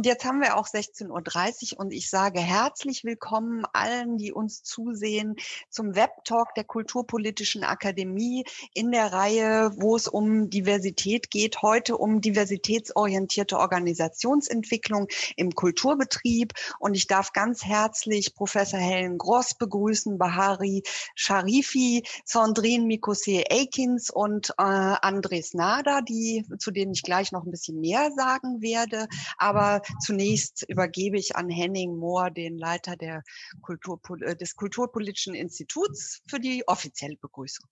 Und jetzt haben wir auch 16.30 Uhr und ich sage herzlich willkommen allen, die uns zusehen zum Webtalk der Kulturpolitischen Akademie in der Reihe, wo es um Diversität geht. Heute um diversitätsorientierte Organisationsentwicklung im Kulturbetrieb. Und ich darf ganz herzlich Professor Helen Gross begrüßen, Bahari Sharifi, Sandrine Mikose Aikins und äh, Andres Nada, die, zu denen ich gleich noch ein bisschen mehr sagen werde. Aber zunächst übergebe ich an Henning Mohr, den Leiter Kultur, äh, des Kulturpolitischen Instituts, für die offizielle Begrüßung.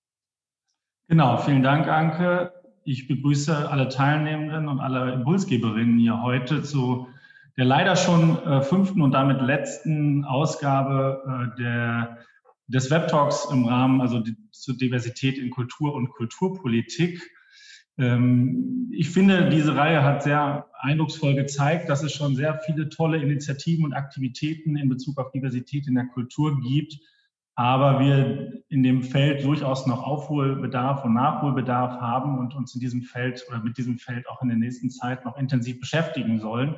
Genau, vielen Dank, Anke. Ich begrüße alle Teilnehmenden und alle Impulsgeberinnen hier heute zu der leider schon äh, fünften und damit letzten Ausgabe äh, der, des Webtalks im Rahmen also die, zur Diversität in Kultur und Kulturpolitik. Ähm, ich finde, diese Reihe hat sehr eindrucksvoll gezeigt, dass es schon sehr viele tolle Initiativen und Aktivitäten in Bezug auf Diversität in der Kultur gibt, aber wir in dem Feld durchaus noch Aufholbedarf und Nachholbedarf haben und uns in diesem Feld oder mit diesem Feld auch in der nächsten Zeit noch intensiv beschäftigen sollen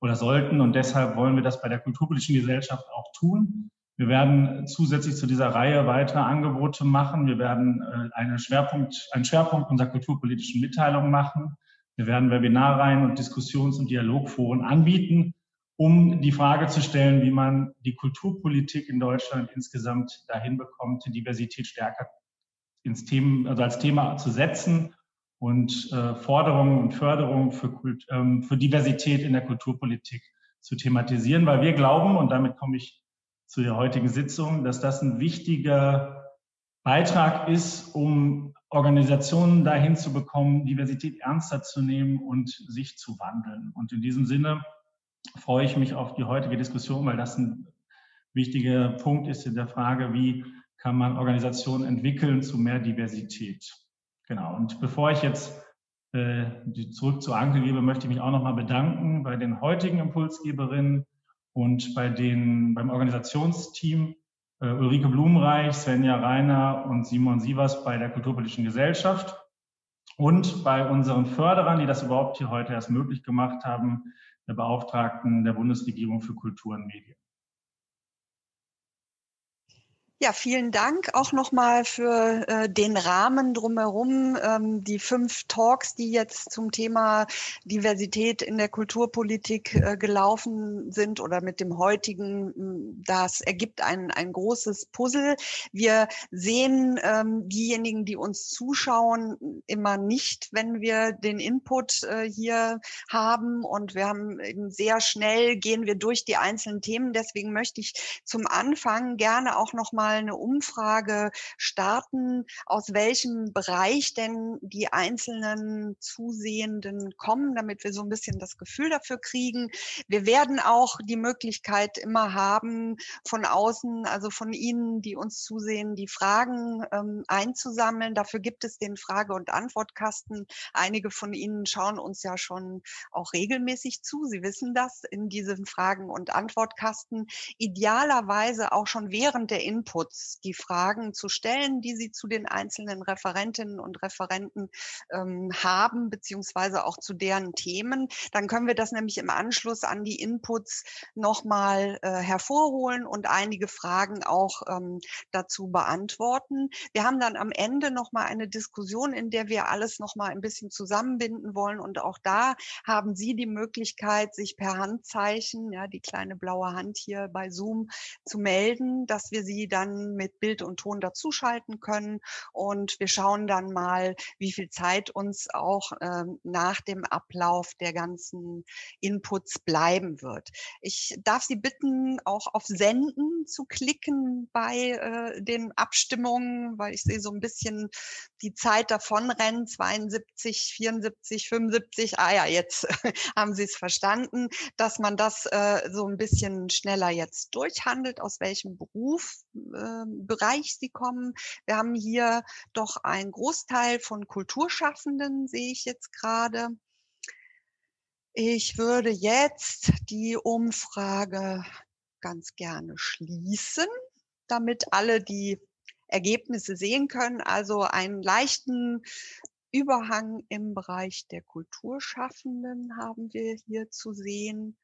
oder sollten. Und deshalb wollen wir das bei der Kulturpolitischen Gesellschaft auch tun. Wir werden zusätzlich zu dieser Reihe weitere Angebote machen. Wir werden äh, einen Schwerpunkt, einen Schwerpunkt unserer kulturpolitischen Mitteilung machen. Wir werden Webinarreihen und Diskussions- und Dialogforen anbieten, um die Frage zu stellen, wie man die Kulturpolitik in Deutschland insgesamt dahin bekommt, die Diversität stärker ins Thema, also als Thema zu setzen und äh, Forderungen und Förderungen für, Kult, ähm, für Diversität in der Kulturpolitik zu thematisieren, weil wir glauben, und damit komme ich zu der heutigen Sitzung, dass das ein wichtiger Beitrag ist, um Organisationen dahin zu bekommen, Diversität ernster zu nehmen und sich zu wandeln. Und in diesem Sinne freue ich mich auf die heutige Diskussion, weil das ein wichtiger Punkt ist in der Frage, wie kann man Organisationen entwickeln zu mehr Diversität. Genau. Und bevor ich jetzt äh, zurück zu Anke gebe, möchte ich mich auch nochmal bedanken bei den heutigen Impulsgeberinnen, und bei den, beim Organisationsteam äh, Ulrike Blumenreich, Svenja Reiner und Simon Sievers bei der Kulturpolitischen Gesellschaft und bei unseren Förderern, die das überhaupt hier heute erst möglich gemacht haben, der Beauftragten der Bundesregierung für Kultur und Medien. Ja, vielen Dank auch nochmal für äh, den Rahmen drumherum. Ähm, die fünf Talks, die jetzt zum Thema Diversität in der Kulturpolitik äh, gelaufen sind oder mit dem heutigen, das ergibt ein, ein großes Puzzle. Wir sehen ähm, diejenigen, die uns zuschauen, immer nicht, wenn wir den Input äh, hier haben. Und wir haben eben sehr schnell gehen wir durch die einzelnen Themen. Deswegen möchte ich zum Anfang gerne auch nochmal mal eine Umfrage starten, aus welchem Bereich denn die einzelnen Zusehenden kommen, damit wir so ein bisschen das Gefühl dafür kriegen. Wir werden auch die Möglichkeit immer haben, von außen, also von Ihnen, die uns zusehen, die Fragen ähm, einzusammeln. Dafür gibt es den Frage- und Antwortkasten. Einige von Ihnen schauen uns ja schon auch regelmäßig zu. Sie wissen das in diesem Fragen- und Antwortkasten. Idealerweise auch schon während der Input Inputs, die Fragen zu stellen, die Sie zu den einzelnen Referentinnen und Referenten ähm, haben, beziehungsweise auch zu deren Themen. Dann können wir das nämlich im Anschluss an die Inputs nochmal äh, hervorholen und einige Fragen auch ähm, dazu beantworten. Wir haben dann am Ende nochmal eine Diskussion, in der wir alles nochmal ein bisschen zusammenbinden wollen. Und auch da haben Sie die Möglichkeit, sich per Handzeichen, ja, die kleine blaue Hand hier bei Zoom zu melden, dass wir Sie dann dann mit Bild und Ton dazuschalten können. Und wir schauen dann mal, wie viel Zeit uns auch ähm, nach dem Ablauf der ganzen Inputs bleiben wird. Ich darf Sie bitten, auch auf Senden zu klicken bei äh, den Abstimmungen, weil ich sehe so ein bisschen die Zeit davonrennen, 72, 74, 75. Ah ja, jetzt haben Sie es verstanden, dass man das äh, so ein bisschen schneller jetzt durchhandelt, aus welchem Beruf Bereich sie kommen. Wir haben hier doch einen Großteil von Kulturschaffenden, sehe ich jetzt gerade. Ich würde jetzt die Umfrage ganz gerne schließen, damit alle die Ergebnisse sehen können. Also einen leichten Überhang im Bereich der Kulturschaffenden haben wir hier zu sehen.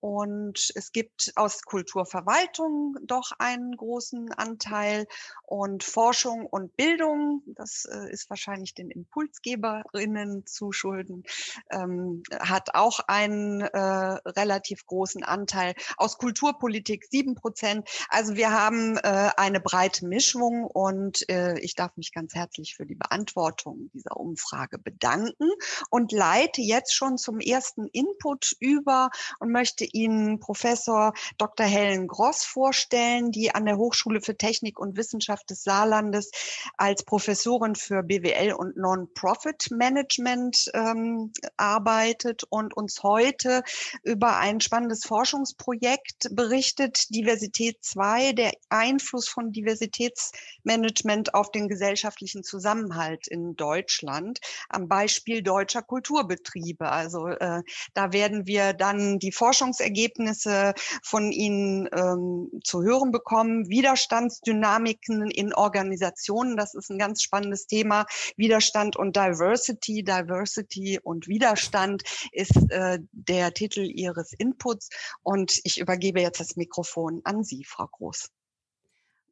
Und es gibt aus Kulturverwaltung doch einen großen Anteil und Forschung und Bildung, das äh, ist wahrscheinlich den Impulsgeberinnen zu schulden, ähm, hat auch einen äh, relativ großen Anteil. Aus Kulturpolitik sieben Prozent. Also wir haben äh, eine breite Mischung und äh, ich darf mich ganz herzlich für die Beantwortung dieser Umfrage bedanken und leite jetzt schon zum ersten Input über und möchte Ihnen Professor Dr. Helen Gross vorstellen, die an der Hochschule für Technik und Wissenschaft des Saarlandes als Professorin für BWL und Non-Profit Management ähm, arbeitet und uns heute über ein spannendes Forschungsprojekt berichtet, Diversität 2, der Einfluss von Diversitätsmanagement auf den gesellschaftlichen Zusammenhalt in Deutschland am Beispiel deutscher Kulturbetriebe. Also äh, da werden wir dann die Forschungsergebnisse von Ihnen ähm, zu hören bekommen. Widerstandsdynamiken in Organisationen, das ist ein ganz spannendes Thema. Widerstand und Diversity, Diversity und Widerstand ist äh, der Titel Ihres Inputs. Und ich übergebe jetzt das Mikrofon an Sie, Frau Groß.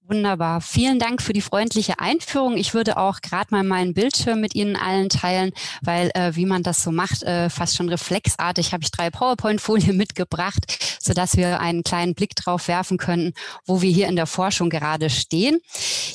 Wunderbar. Vielen Dank für die freundliche Einführung. Ich würde auch gerade mal meinen Bildschirm mit Ihnen allen teilen, weil äh, wie man das so macht, äh, fast schon reflexartig, habe ich drei PowerPoint-Folien mitgebracht, sodass wir einen kleinen Blick drauf werfen können, wo wir hier in der Forschung gerade stehen.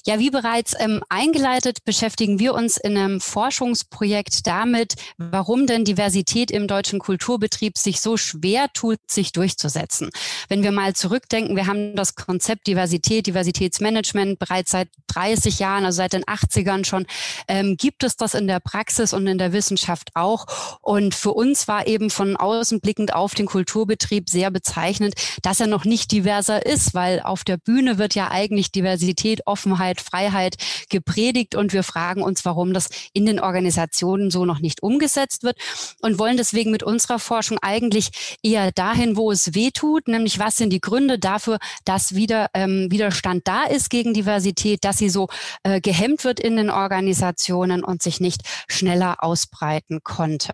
Ja, wie bereits ähm, eingeleitet, beschäftigen wir uns in einem Forschungsprojekt damit, warum denn Diversität im deutschen Kulturbetrieb sich so schwer tut, sich durchzusetzen. Wenn wir mal zurückdenken, wir haben das Konzept Diversität, Diversitäts Management bereits seit 30 Jahren, also seit den 80ern schon, ähm, gibt es das in der Praxis und in der Wissenschaft auch. Und für uns war eben von außen blickend auf den Kulturbetrieb sehr bezeichnend, dass er noch nicht diverser ist, weil auf der Bühne wird ja eigentlich Diversität, Offenheit, Freiheit gepredigt und wir fragen uns, warum das in den Organisationen so noch nicht umgesetzt wird und wollen deswegen mit unserer Forschung eigentlich eher dahin, wo es weh tut, nämlich was sind die Gründe dafür, dass wieder ähm, Widerstand da ist gegen Diversität, dass sie so äh, gehemmt wird in den Organisationen und sich nicht schneller ausbreiten konnte.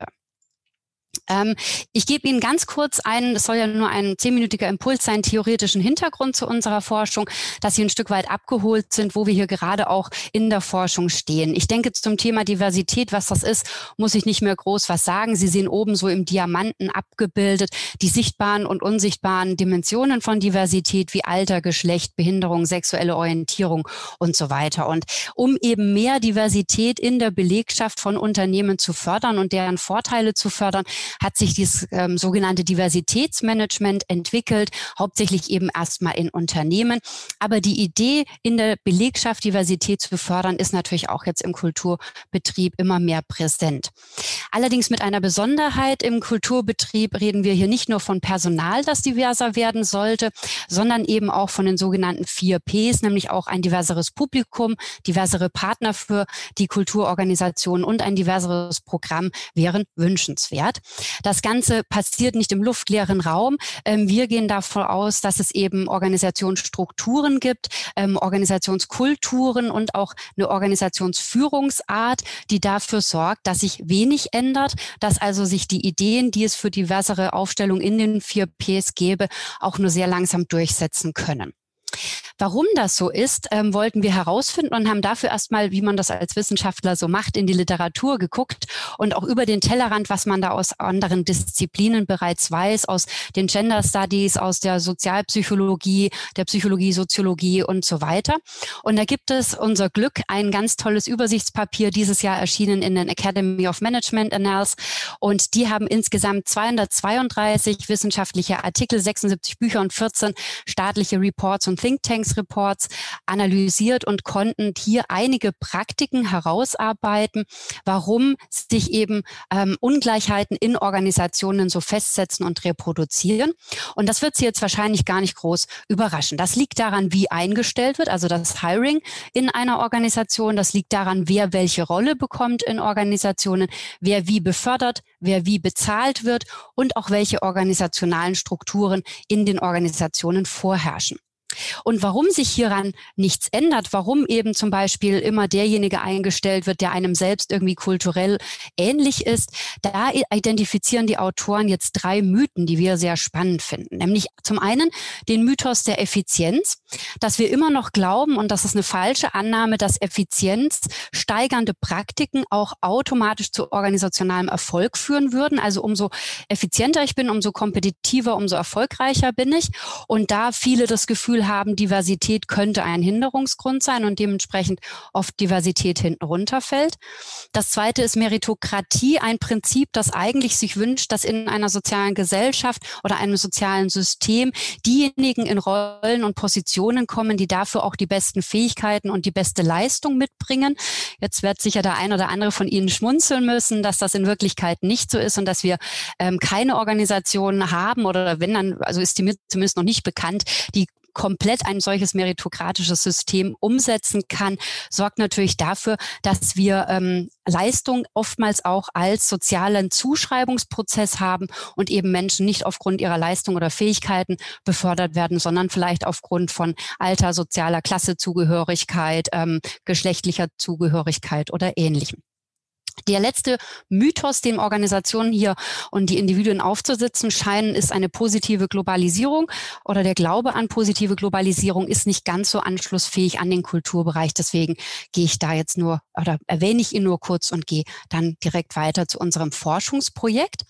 Ähm, ich gebe Ihnen ganz kurz einen, es soll ja nur ein zehnminütiger Impuls sein, theoretischen Hintergrund zu unserer Forschung, dass Sie ein Stück weit abgeholt sind, wo wir hier gerade auch in der Forschung stehen. Ich denke zum Thema Diversität, was das ist, muss ich nicht mehr groß was sagen. Sie sehen oben so im Diamanten abgebildet die sichtbaren und unsichtbaren Dimensionen von Diversität wie Alter, Geschlecht, Behinderung, sexuelle Orientierung und so weiter. Und um eben mehr Diversität in der Belegschaft von Unternehmen zu fördern und deren Vorteile zu fördern, hat sich dieses ähm, sogenannte Diversitätsmanagement entwickelt, hauptsächlich eben erstmal in Unternehmen. Aber die Idee, in der Belegschaft Diversität zu fördern, ist natürlich auch jetzt im Kulturbetrieb immer mehr präsent. Allerdings mit einer Besonderheit im Kulturbetrieb reden wir hier nicht nur von Personal, das diverser werden sollte, sondern eben auch von den sogenannten vier Ps, nämlich auch ein diverseres Publikum, diversere Partner für die Kulturorganisation und ein diverseres Programm wären wünschenswert. Das Ganze passiert nicht im luftleeren Raum. Ähm, wir gehen davon aus, dass es eben Organisationsstrukturen gibt, ähm, Organisationskulturen und auch eine Organisationsführungsart, die dafür sorgt, dass sich wenig ändert, dass also sich die Ideen, die es für diversere Aufstellung in den vier Ps gäbe, auch nur sehr langsam durchsetzen können. Warum das so ist, ähm, wollten wir herausfinden und haben dafür erstmal, wie man das als Wissenschaftler so macht, in die Literatur geguckt und auch über den Tellerrand, was man da aus anderen Disziplinen bereits weiß, aus den Gender Studies, aus der Sozialpsychologie, der Psychologie, Soziologie und so weiter. Und da gibt es unser Glück ein ganz tolles Übersichtspapier, dieses Jahr erschienen in den Academy of Management Annals. Und die haben insgesamt 232 wissenschaftliche Artikel, 76 Bücher und 14 staatliche Reports und Thinktanks-Reports analysiert und konnten hier einige Praktiken herausarbeiten, warum sich eben ähm, Ungleichheiten in Organisationen so festsetzen und reproduzieren. Und das wird Sie jetzt wahrscheinlich gar nicht groß überraschen. Das liegt daran, wie eingestellt wird, also das Hiring in einer Organisation. Das liegt daran, wer welche Rolle bekommt in Organisationen, wer wie befördert, wer wie bezahlt wird und auch welche organisationalen Strukturen in den Organisationen vorherrschen. Und warum sich hieran nichts ändert, warum eben zum Beispiel immer derjenige eingestellt wird, der einem selbst irgendwie kulturell ähnlich ist, da identifizieren die Autoren jetzt drei Mythen, die wir sehr spannend finden. Nämlich zum einen den Mythos der Effizienz, dass wir immer noch glauben, und das ist eine falsche Annahme, dass Effizienz steigernde Praktiken auch automatisch zu organisationalem Erfolg führen würden. Also umso effizienter ich bin, umso kompetitiver, umso erfolgreicher bin ich. Und da viele das Gefühl haben, Diversität könnte ein Hinderungsgrund sein und dementsprechend oft Diversität hinten runterfällt. Das zweite ist Meritokratie, ein Prinzip, das eigentlich sich wünscht, dass in einer sozialen Gesellschaft oder einem sozialen System diejenigen in Rollen und Positionen kommen, die dafür auch die besten Fähigkeiten und die beste Leistung mitbringen. Jetzt wird sicher der ein oder andere von Ihnen schmunzeln müssen, dass das in Wirklichkeit nicht so ist und dass wir ähm, keine Organisationen haben oder wenn dann, also ist die mir zumindest noch nicht bekannt, die komplett ein solches meritokratisches System umsetzen kann, sorgt natürlich dafür, dass wir ähm, Leistung oftmals auch als sozialen Zuschreibungsprozess haben und eben Menschen nicht aufgrund ihrer Leistung oder Fähigkeiten befördert werden, sondern vielleicht aufgrund von Alter, sozialer Klassezugehörigkeit, ähm, geschlechtlicher Zugehörigkeit oder ähnlichem. Der letzte Mythos, dem Organisationen hier und die Individuen aufzusitzen scheinen, ist eine positive Globalisierung oder der Glaube an positive Globalisierung ist nicht ganz so anschlussfähig an den Kulturbereich. Deswegen gehe ich da jetzt nur oder erwähne ich ihn nur kurz und gehe dann direkt weiter zu unserem Forschungsprojekt.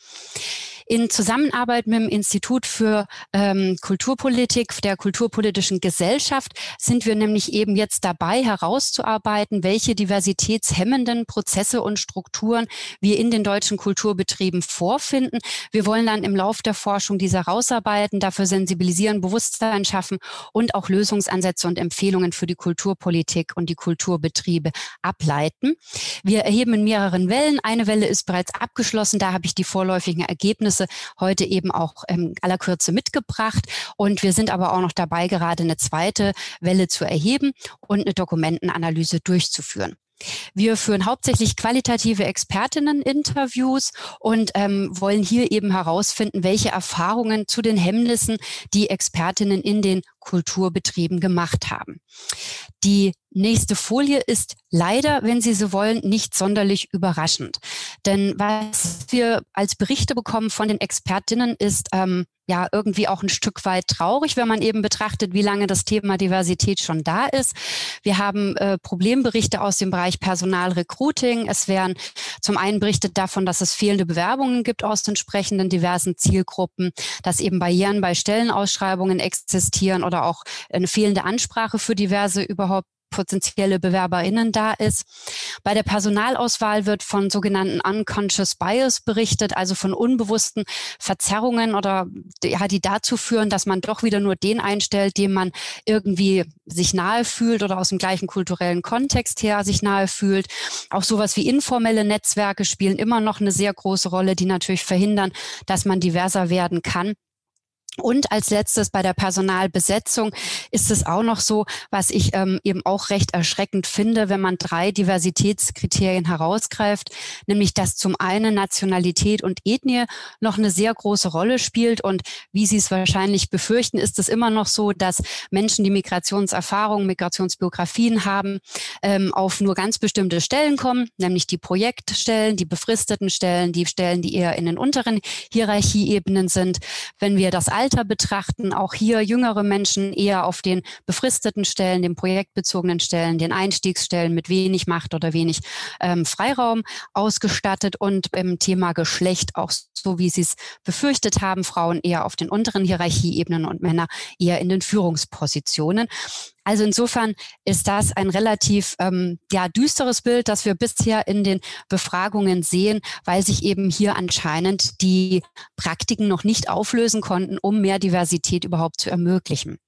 In Zusammenarbeit mit dem Institut für ähm, Kulturpolitik der Kulturpolitischen Gesellschaft sind wir nämlich eben jetzt dabei herauszuarbeiten, welche diversitätshemmenden Prozesse und Strukturen wir in den deutschen Kulturbetrieben vorfinden. Wir wollen dann im Lauf der Forschung diese herausarbeiten, dafür sensibilisieren, Bewusstsein schaffen und auch Lösungsansätze und Empfehlungen für die Kulturpolitik und die Kulturbetriebe ableiten. Wir erheben in mehreren Wellen. Eine Welle ist bereits abgeschlossen. Da habe ich die vorläufigen Ergebnisse Ergebnisse heute eben auch ähm, aller Kürze mitgebracht. Und wir sind aber auch noch dabei, gerade eine zweite Welle zu erheben und eine Dokumentenanalyse durchzuführen. Wir führen hauptsächlich qualitative Expertinnen-Interviews und ähm, wollen hier eben herausfinden, welche Erfahrungen zu den Hemmnissen die Expertinnen in den Kulturbetrieben gemacht haben. Die nächste Folie ist leider, wenn Sie so wollen, nicht sonderlich überraschend. Denn was wir als Berichte bekommen von den Expertinnen ist ähm, ja irgendwie auch ein Stück weit traurig, wenn man eben betrachtet, wie lange das Thema Diversität schon da ist. Wir haben äh, Problemberichte aus dem Bereich Personalrecruiting. Es werden zum einen berichtet davon, dass es fehlende Bewerbungen gibt aus entsprechenden diversen Zielgruppen, dass eben Barrieren bei Stellenausschreibungen existieren oder auch eine fehlende Ansprache für diverse überhaupt potenzielle BewerberInnen da ist. Bei der Personalauswahl wird von sogenannten unconscious bias berichtet, also von unbewussten Verzerrungen oder ja, die dazu führen, dass man doch wieder nur den einstellt, dem man irgendwie sich nahe fühlt oder aus dem gleichen kulturellen Kontext her sich nahe fühlt. Auch sowas wie informelle Netzwerke spielen immer noch eine sehr große Rolle, die natürlich verhindern, dass man diverser werden kann. Und als letztes bei der Personalbesetzung ist es auch noch so, was ich ähm, eben auch recht erschreckend finde, wenn man drei Diversitätskriterien herausgreift, nämlich dass zum einen Nationalität und Ethnie noch eine sehr große Rolle spielt. Und wie Sie es wahrscheinlich befürchten, ist es immer noch so, dass Menschen, die Migrationserfahrungen, Migrationsbiografien haben, ähm, auf nur ganz bestimmte Stellen kommen, nämlich die Projektstellen, die befristeten Stellen, die Stellen, die eher in den unteren Hierarchieebenen sind. Wenn wir das betrachten, auch hier jüngere Menschen eher auf den befristeten Stellen, den projektbezogenen Stellen, den Einstiegsstellen mit wenig Macht oder wenig ähm, Freiraum ausgestattet und im Thema Geschlecht auch so, wie Sie es befürchtet haben, Frauen eher auf den unteren Hierarchieebenen und Männer eher in den Führungspositionen. Also insofern ist das ein relativ ähm, ja, düsteres Bild, das wir bisher in den Befragungen sehen, weil sich eben hier anscheinend die Praktiken noch nicht auflösen konnten, um mehr Diversität überhaupt zu ermöglichen.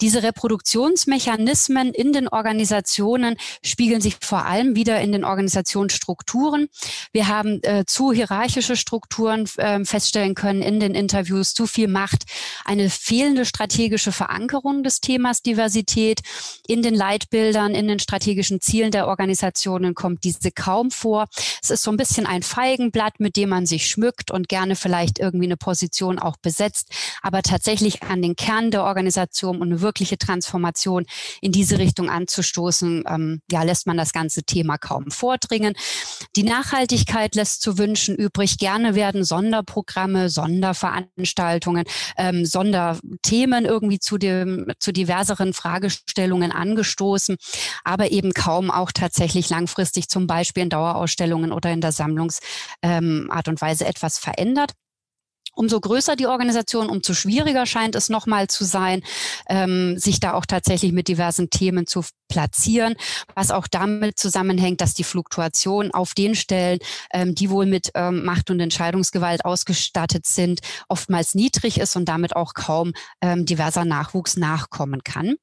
Diese Reproduktionsmechanismen in den Organisationen spiegeln sich vor allem wieder in den Organisationsstrukturen. Wir haben äh, zu hierarchische Strukturen äh, feststellen können in den Interviews, zu viel Macht, eine fehlende strategische Verankerung des Themas Diversität in den Leitbildern, in den strategischen Zielen der Organisationen kommt diese kaum vor. Es ist so ein bisschen ein Feigenblatt, mit dem man sich schmückt und gerne vielleicht irgendwie eine Position auch besetzt, aber tatsächlich an den Kern der Organisation Organisation und eine wirkliche Transformation in diese Richtung anzustoßen, ähm, ja, lässt man das ganze Thema kaum vordringen. Die Nachhaltigkeit lässt zu wünschen übrig. Gerne werden Sonderprogramme, Sonderveranstaltungen, ähm, Sonderthemen irgendwie zu dem, zu diverseren Fragestellungen angestoßen, aber eben kaum auch tatsächlich langfristig zum Beispiel in Dauerausstellungen oder in der Sammlungsart ähm, und Weise etwas verändert. Umso größer die Organisation, umso schwieriger scheint es nochmal zu sein, ähm, sich da auch tatsächlich mit diversen Themen zu platzieren, was auch damit zusammenhängt, dass die Fluktuation auf den Stellen, ähm, die wohl mit ähm, Macht und Entscheidungsgewalt ausgestattet sind, oftmals niedrig ist und damit auch kaum ähm, diverser Nachwuchs nachkommen kann.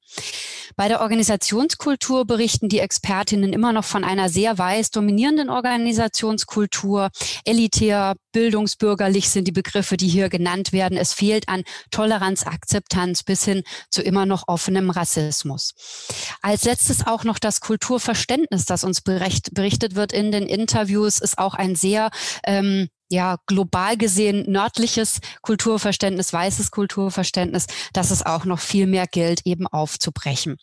Bei der Organisationskultur berichten die Expertinnen immer noch von einer sehr weiß dominierenden Organisationskultur. Elitär, bildungsbürgerlich sind die Begriffe, die hier genannt werden. Es fehlt an Toleranz, Akzeptanz bis hin zu immer noch offenem Rassismus. Als letztes auch noch das Kulturverständnis, das uns berichtet wird in den Interviews, ist auch ein sehr ähm, ja global gesehen nördliches Kulturverständnis, weißes Kulturverständnis, dass es auch noch viel mehr gilt, eben aufzubrechen.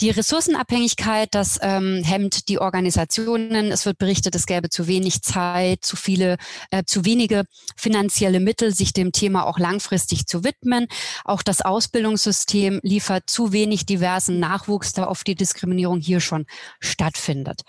Die Ressourcenabhängigkeit, das ähm, hemmt die Organisationen. Es wird berichtet, es gäbe zu wenig Zeit, zu viele, äh, zu wenige finanzielle Mittel, sich dem Thema auch langfristig zu widmen. Auch das Ausbildungssystem liefert zu wenig diversen Nachwuchs, da oft die Diskriminierung hier schon stattfindet.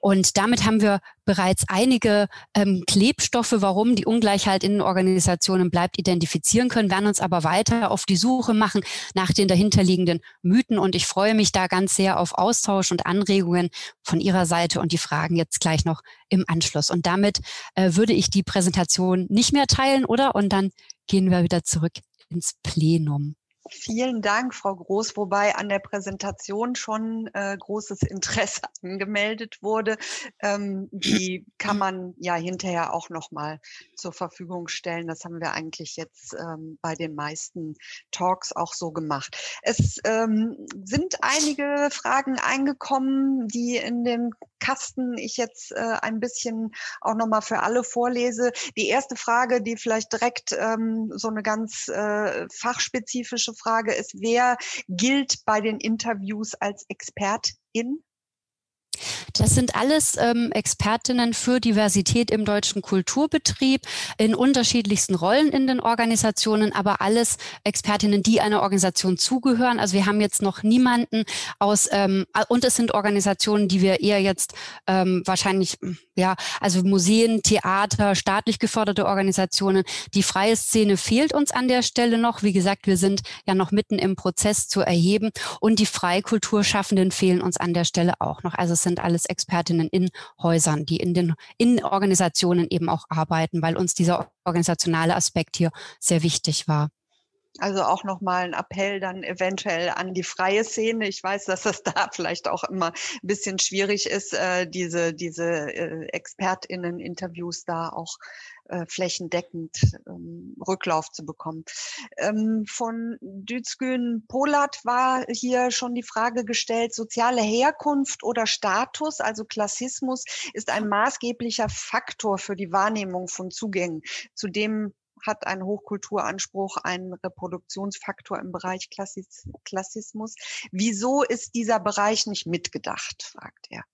Und damit haben wir bereits einige ähm, Klebstoffe, warum die Ungleichheit in Organisationen bleibt, identifizieren können, werden uns aber weiter auf die Suche machen nach den dahinterliegenden Mythen. Und ich freue mich da ganz sehr auf Austausch und Anregungen von Ihrer Seite und die Fragen jetzt gleich noch im Anschluss. Und damit äh, würde ich die Präsentation nicht mehr teilen, oder? Und dann gehen wir wieder zurück ins Plenum. Vielen Dank, Frau Groß, wobei an der Präsentation schon äh, großes Interesse angemeldet wurde. Ähm, die kann man ja hinterher auch nochmal zur Verfügung stellen. Das haben wir eigentlich jetzt ähm, bei den meisten Talks auch so gemacht. Es ähm, sind einige Fragen eingekommen, die in dem Kasten ich jetzt äh, ein bisschen auch nochmal für alle vorlese. Die erste Frage, die vielleicht direkt ähm, so eine ganz äh, fachspezifische Frage ist, wer gilt bei den Interviews als Expertin? Das sind alles ähm, Expertinnen für Diversität im deutschen Kulturbetrieb in unterschiedlichsten Rollen in den Organisationen, aber alles Expertinnen, die einer Organisation zugehören. Also wir haben jetzt noch niemanden aus, ähm, und es sind Organisationen, die wir eher jetzt ähm, wahrscheinlich, ja, also Museen, Theater, staatlich geförderte Organisationen. Die freie Szene fehlt uns an der Stelle noch. Wie gesagt, wir sind ja noch mitten im Prozess zu erheben und die Freikulturschaffenden fehlen uns an der Stelle auch noch. Also es sind alles Expertinnen in Häusern, die in den in Organisationen eben auch arbeiten, weil uns dieser organisationale Aspekt hier sehr wichtig war. Also auch nochmal ein Appell dann eventuell an die freie Szene. Ich weiß, dass das da vielleicht auch immer ein bisschen schwierig ist, äh, diese, diese äh, ExpertInnen-Interviews da auch äh, flächendeckend ähm, Rücklauf zu bekommen. Ähm, von Düzgün Polat war hier schon die Frage gestellt, soziale Herkunft oder Status, also Klassismus, ist ein maßgeblicher Faktor für die Wahrnehmung von Zugängen. Zudem hat ein Hochkulturanspruch einen Reproduktionsfaktor im Bereich Klassis Klassismus. Wieso ist dieser Bereich nicht mitgedacht, fragt er.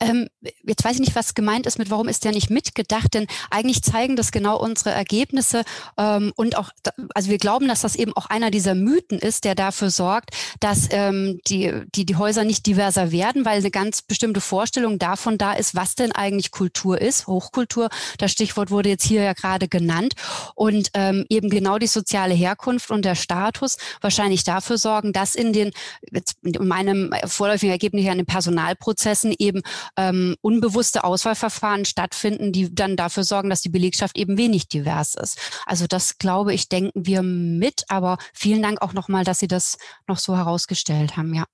Ähm, jetzt weiß ich nicht, was gemeint ist mit, warum ist der nicht mitgedacht, denn eigentlich zeigen das genau unsere Ergebnisse ähm, und auch, also wir glauben, dass das eben auch einer dieser Mythen ist, der dafür sorgt, dass ähm, die, die, die Häuser nicht diverser werden, weil eine ganz bestimmte Vorstellung davon da ist, was denn eigentlich Kultur ist, Hochkultur, das Stichwort wurde jetzt hier ja gerade genannt. Und ähm, eben genau die soziale Herkunft und der Status wahrscheinlich dafür sorgen, dass in den, jetzt in meinem vorläufigen Ergebnis an den Personalprozessen eben ähm, unbewusste Auswahlverfahren stattfinden, die dann dafür sorgen, dass die Belegschaft eben wenig divers ist. Also das glaube ich, denken wir mit, aber vielen Dank auch nochmal, dass Sie das noch so herausgestellt haben, ja.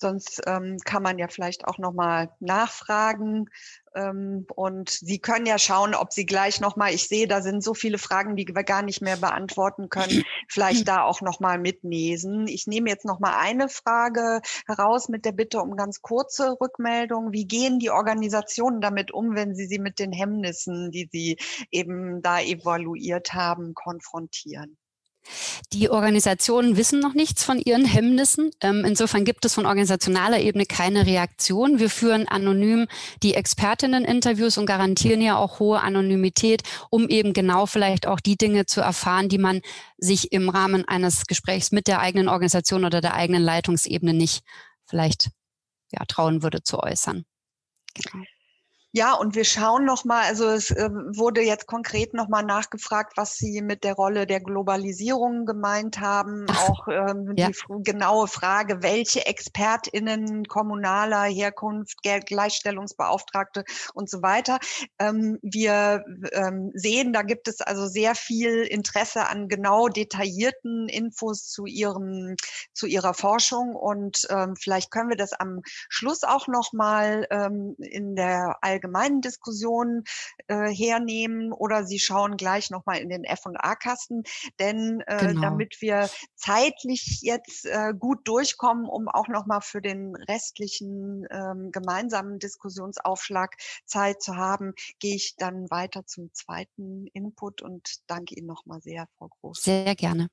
Sonst ähm, kann man ja vielleicht auch nochmal nachfragen. Ähm, und Sie können ja schauen, ob Sie gleich nochmal, ich sehe, da sind so viele Fragen, die wir gar nicht mehr beantworten können, vielleicht da auch nochmal mitnesen. Ich nehme jetzt nochmal eine Frage heraus mit der Bitte um ganz kurze Rückmeldung. Wie gehen die Organisationen damit um, wenn Sie sie mit den Hemmnissen, die Sie eben da evaluiert haben, konfrontieren? Die Organisationen wissen noch nichts von ihren Hemmnissen. Ähm, insofern gibt es von organisationaler Ebene keine Reaktion. Wir führen anonym die Expertinnen-Interviews und garantieren ja auch hohe Anonymität, um eben genau vielleicht auch die Dinge zu erfahren, die man sich im Rahmen eines Gesprächs mit der eigenen Organisation oder der eigenen Leitungsebene nicht vielleicht ja, trauen würde zu äußern. Genau. Ja, und wir schauen nochmal, also es äh, wurde jetzt konkret nochmal nachgefragt, was Sie mit der Rolle der Globalisierung gemeint haben. Auch ähm, ja. die genaue Frage, welche ExpertInnen kommunaler Herkunft, Gleichstellungsbeauftragte und so weiter. Ähm, wir ähm, sehen, da gibt es also sehr viel Interesse an genau detaillierten Infos zu ihrem, zu ihrer Forschung. Und ähm, vielleicht können wir das am Schluss auch nochmal ähm, in der allgemeinen Diskussionen äh, hernehmen oder Sie schauen gleich nochmal in den F&A-Kasten, denn äh, genau. damit wir zeitlich jetzt äh, gut durchkommen, um auch nochmal für den restlichen ähm, gemeinsamen Diskussionsaufschlag Zeit zu haben, gehe ich dann weiter zum zweiten Input und danke Ihnen nochmal sehr, Frau Groß. Sehr gerne.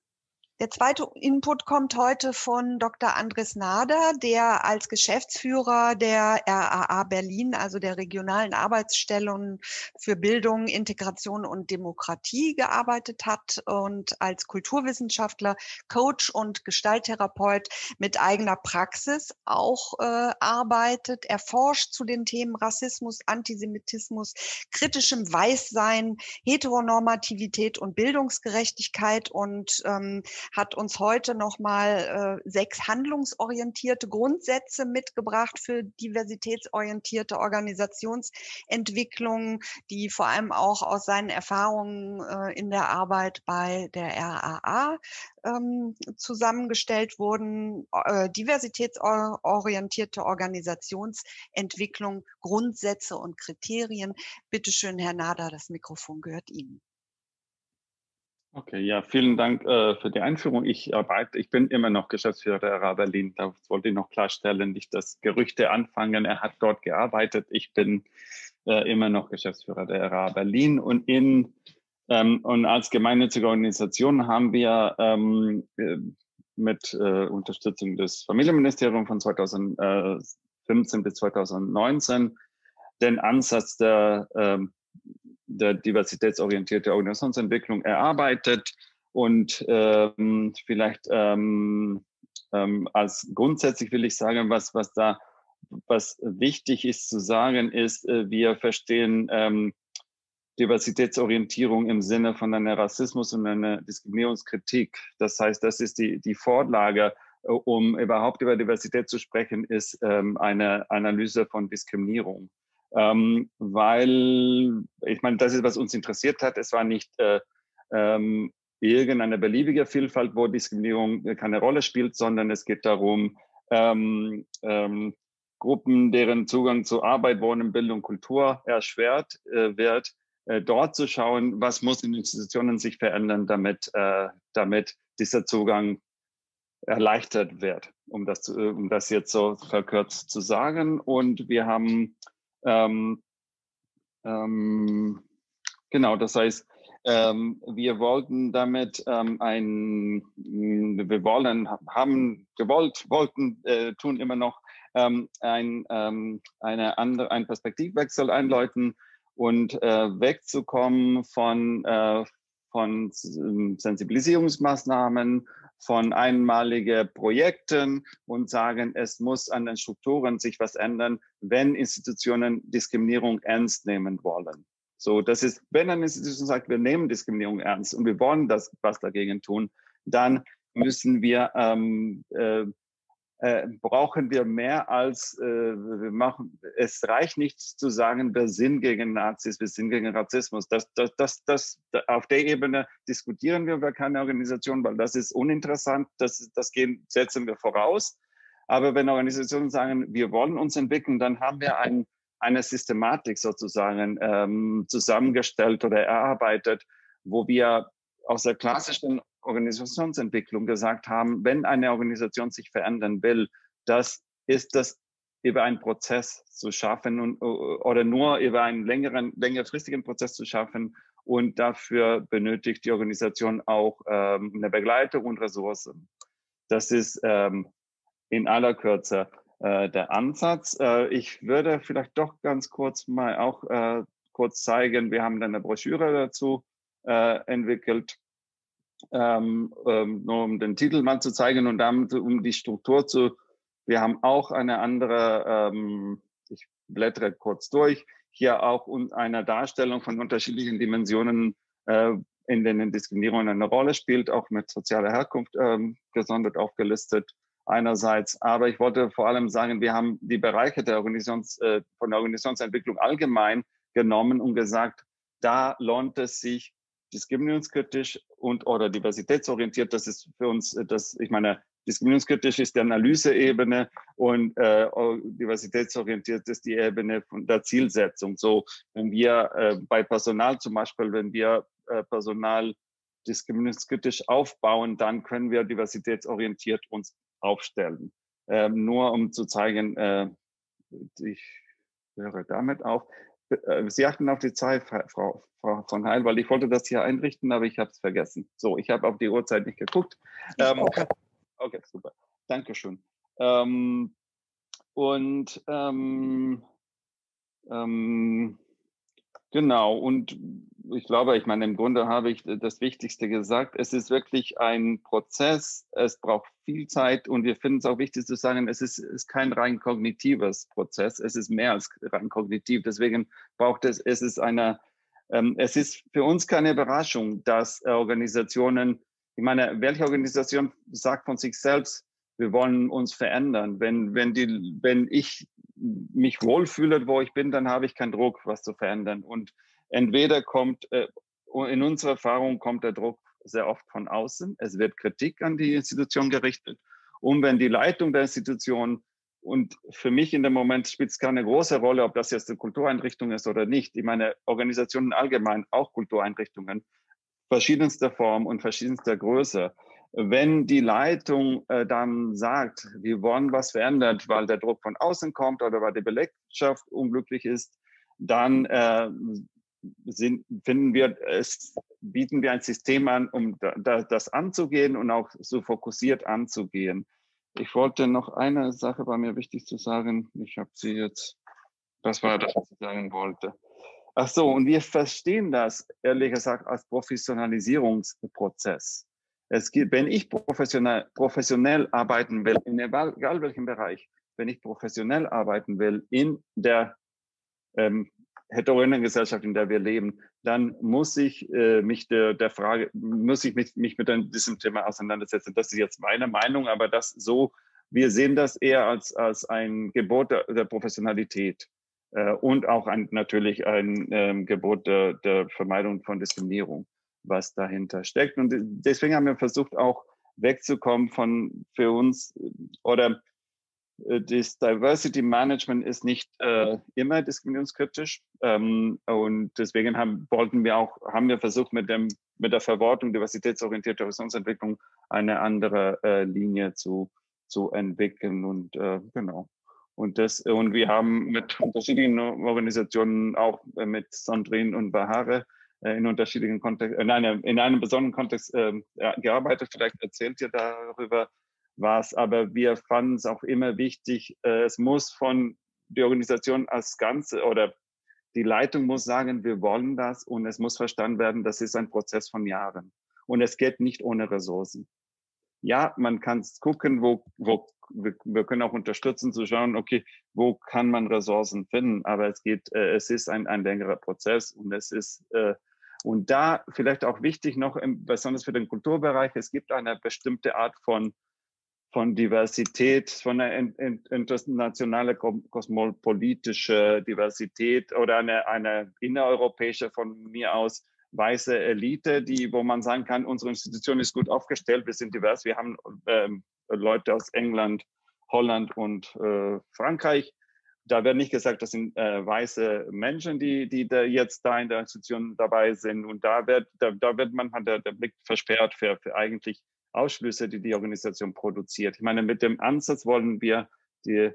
Der zweite Input kommt heute von Dr. Andres Nader, der als Geschäftsführer der RAA Berlin, also der regionalen Arbeitsstellen für Bildung, Integration und Demokratie gearbeitet hat und als Kulturwissenschaftler, Coach und Gestalttherapeut mit eigener Praxis auch äh, arbeitet. Er forscht zu den Themen Rassismus, Antisemitismus, kritischem Weißsein, Heteronormativität und Bildungsgerechtigkeit und ähm, hat uns heute nochmal äh, sechs handlungsorientierte Grundsätze mitgebracht für diversitätsorientierte Organisationsentwicklung, die vor allem auch aus seinen Erfahrungen äh, in der Arbeit bei der RAA ähm, zusammengestellt wurden. Äh, diversitätsorientierte Organisationsentwicklung, Grundsätze und Kriterien. Bitte schön, Herr Nader, das Mikrofon gehört Ihnen. Okay, ja, vielen Dank äh, für die Einführung. Ich arbeite, ich bin immer noch Geschäftsführer der RA Berlin. Das wollte ich noch klarstellen, nicht dass Gerüchte anfangen. Er hat dort gearbeitet. Ich bin äh, immer noch Geschäftsführer der RA Berlin und in ähm, und als gemeinnützige Organisation haben wir ähm, äh, mit äh, Unterstützung des Familienministeriums von 2015 bis 2019 den Ansatz der ähm, der diversitätsorientierte Organisationsentwicklung erarbeitet und ähm, vielleicht ähm, ähm, als grundsätzlich will ich sagen, was, was da was wichtig ist zu sagen, ist, äh, wir verstehen ähm, Diversitätsorientierung im Sinne von einer Rassismus- und einer Diskriminierungskritik. Das heißt, das ist die, die Vorlage, äh, um überhaupt über Diversität zu sprechen, ist ähm, eine Analyse von Diskriminierung ähm, weil ich meine, das ist, was uns interessiert hat. Es war nicht äh, ähm, irgendeine beliebige Vielfalt, wo Diskriminierung keine Rolle spielt, sondern es geht darum, ähm, ähm, Gruppen, deren Zugang zu Arbeit, Wohnen, Bildung, Kultur erschwert äh, wird, äh, dort zu schauen, was muss in Institutionen sich verändern, damit, äh, damit dieser Zugang erleichtert wird, um das, zu, um das jetzt so verkürzt zu sagen. Und wir haben ähm, ähm, genau, das heißt, ähm, wir wollten damit ähm, ein, wir wollen, haben gewollt, wollten, äh, tun immer noch ähm, ein, ähm, eine andere, einen Perspektivwechsel einläuten und äh, wegzukommen von, äh, von Sensibilisierungsmaßnahmen von einmaligen Projekten und sagen, es muss an den Strukturen sich was ändern, wenn Institutionen Diskriminierung ernst nehmen wollen. So, das ist, wenn eine Institution sagt, wir nehmen Diskriminierung ernst und wir wollen das was dagegen tun, dann müssen wir ähm, äh, äh, brauchen wir mehr als äh, wir machen. Es reicht nicht zu sagen, wir sind gegen Nazis, wir sind gegen Rassismus. Das, das, das, das, auf der Ebene diskutieren wir über keine Organisation, weil das ist uninteressant. Das, das gehen, setzen wir voraus. Aber wenn Organisationen sagen, wir wollen uns entwickeln, dann haben wir ein, eine Systematik sozusagen ähm, zusammengestellt oder erarbeitet, wo wir aus der klassischen Organisationsentwicklung gesagt haben, wenn eine Organisation sich verändern will, das ist das über einen Prozess zu schaffen und, oder nur über einen längeren, längerfristigen Prozess zu schaffen Und dafür benötigt die Organisation auch ähm, eine Begleitung und Ressourcen. Das ist ähm, in aller Kürze äh, der Ansatz. Äh, ich würde vielleicht doch ganz kurz mal auch äh, kurz zeigen, wir haben dann eine Broschüre dazu äh, entwickelt, ähm, ähm, nur um den Titel mal zu zeigen und damit um die Struktur zu. Wir haben auch eine andere, ähm, ich blättere kurz durch, hier auch eine Darstellung von unterschiedlichen Dimensionen, äh, in denen Diskriminierung eine Rolle spielt, auch mit sozialer Herkunft ähm, gesondert aufgelistet einerseits. Aber ich wollte vor allem sagen, wir haben die Bereiche der Organisations, äh, von der Organisationsentwicklung allgemein genommen und gesagt, da lohnt es sich diskriminierungskritisch und oder diversitätsorientiert. Das ist für uns, äh, das, ich meine, diskriminierungskritisch ist die Analyseebene und äh, diversitätsorientiert ist die Ebene von der Zielsetzung. So, wenn wir äh, bei Personal zum Beispiel, wenn wir äh, Personal diskriminierungskritisch aufbauen, dann können wir diversitätsorientiert uns aufstellen. Ähm, nur um zu zeigen, äh, ich höre damit auf. Äh, Sie achten auf die Zeit, Frau, Frau von Heil, weil ich wollte das hier einrichten, aber ich habe es vergessen. So, ich habe auf die Uhrzeit nicht geguckt. Ähm, okay. Okay, super. Dankeschön. Ähm, und ähm, ähm, genau, und ich glaube, ich meine, im Grunde habe ich das Wichtigste gesagt. Es ist wirklich ein Prozess, es braucht viel Zeit und wir finden es auch wichtig zu sagen, es ist, ist kein rein kognitives Prozess, es ist mehr als rein kognitiv. Deswegen braucht es, es ist eine, ähm, es ist für uns keine Überraschung, dass Organisationen ich meine, welche Organisation sagt von sich selbst, wir wollen uns verändern? Wenn, wenn, die, wenn ich mich wohlfühle, wo ich bin, dann habe ich keinen Druck, was zu verändern. Und entweder kommt, äh, in unserer Erfahrung kommt der Druck sehr oft von außen. Es wird Kritik an die Institution gerichtet. Und wenn die Leitung der Institution und für mich in dem Moment spielt es keine große Rolle, ob das jetzt eine Kultureinrichtung ist oder nicht. Ich meine, Organisationen allgemein, auch Kultureinrichtungen, verschiedenster Form und verschiedenster Größe. Wenn die Leitung äh, dann sagt, wir wollen was verändert, weil der Druck von außen kommt oder weil die Belegschaft unglücklich ist, dann äh, sind, finden wir, es, bieten wir ein System an, um da, das anzugehen und auch so fokussiert anzugehen. Ich wollte noch eine Sache bei mir wichtig zu sagen. Ich habe sie jetzt, das war das, was ich sagen wollte. Ach so, und wir verstehen das, ehrlich gesagt, als Professionalisierungsprozess. Es gibt, wenn ich professionell, professionell arbeiten will, in egal welchem Bereich, wenn ich professionell arbeiten will in der ähm, heterogenen Gesellschaft, in der wir leben, dann muss ich äh, mich der, der Frage, muss ich mich, mich mit diesem Thema auseinandersetzen. Das ist jetzt meine Meinung, aber das so, wir sehen das eher als, als ein Gebot der, der Professionalität äh, und auch ein, natürlich ein ähm, Gebot der, der Vermeidung von Diskriminierung, was dahinter steckt. Und deswegen haben wir versucht, auch wegzukommen von für uns äh, oder äh, das Diversity Management ist nicht äh, immer diskriminierungskritisch ähm, und deswegen haben, wollten wir auch, haben wir versucht mit dem mit der Verwortung diversitätsorientierte Horizontsentwicklung eine andere äh, Linie zu zu entwickeln und äh, genau. Und, das, und wir haben mit unterschiedlichen Organisationen, auch äh, mit Sandrine und Bahare, in unterschiedlichen Kontexten, in einem, in einem besonderen Kontext äh, gearbeitet. Vielleicht erzählt ihr darüber was, aber wir fanden es auch immer wichtig, äh, es muss von der Organisation als Ganze oder die Leitung muss sagen, wir wollen das und es muss verstanden werden, das ist ein Prozess von Jahren. Und es geht nicht ohne Ressourcen. Ja, man kann gucken, wo, wo wir, wir, können auch unterstützen zu schauen, okay, wo kann man Ressourcen finden? Aber es geht, äh, es ist ein, ein längerer Prozess und es ist äh, und da vielleicht auch wichtig noch, im, besonders für den Kulturbereich, es gibt eine bestimmte Art von von Diversität, von einer internationale kosmopolitische Diversität oder eine, eine innereuropäische von mir aus weiße Elite, die, wo man sagen kann, unsere Institution ist gut aufgestellt, wir sind divers, wir haben ähm, Leute aus England, Holland und äh, Frankreich. Da wird nicht gesagt, das sind äh, weiße Menschen, die, die da jetzt da in der Institution dabei sind. Und da wird, da, da wird man hat der, der Blick versperrt für, für eigentlich Ausschlüsse, die die Organisation produziert. Ich meine, mit dem Ansatz wollen wir die,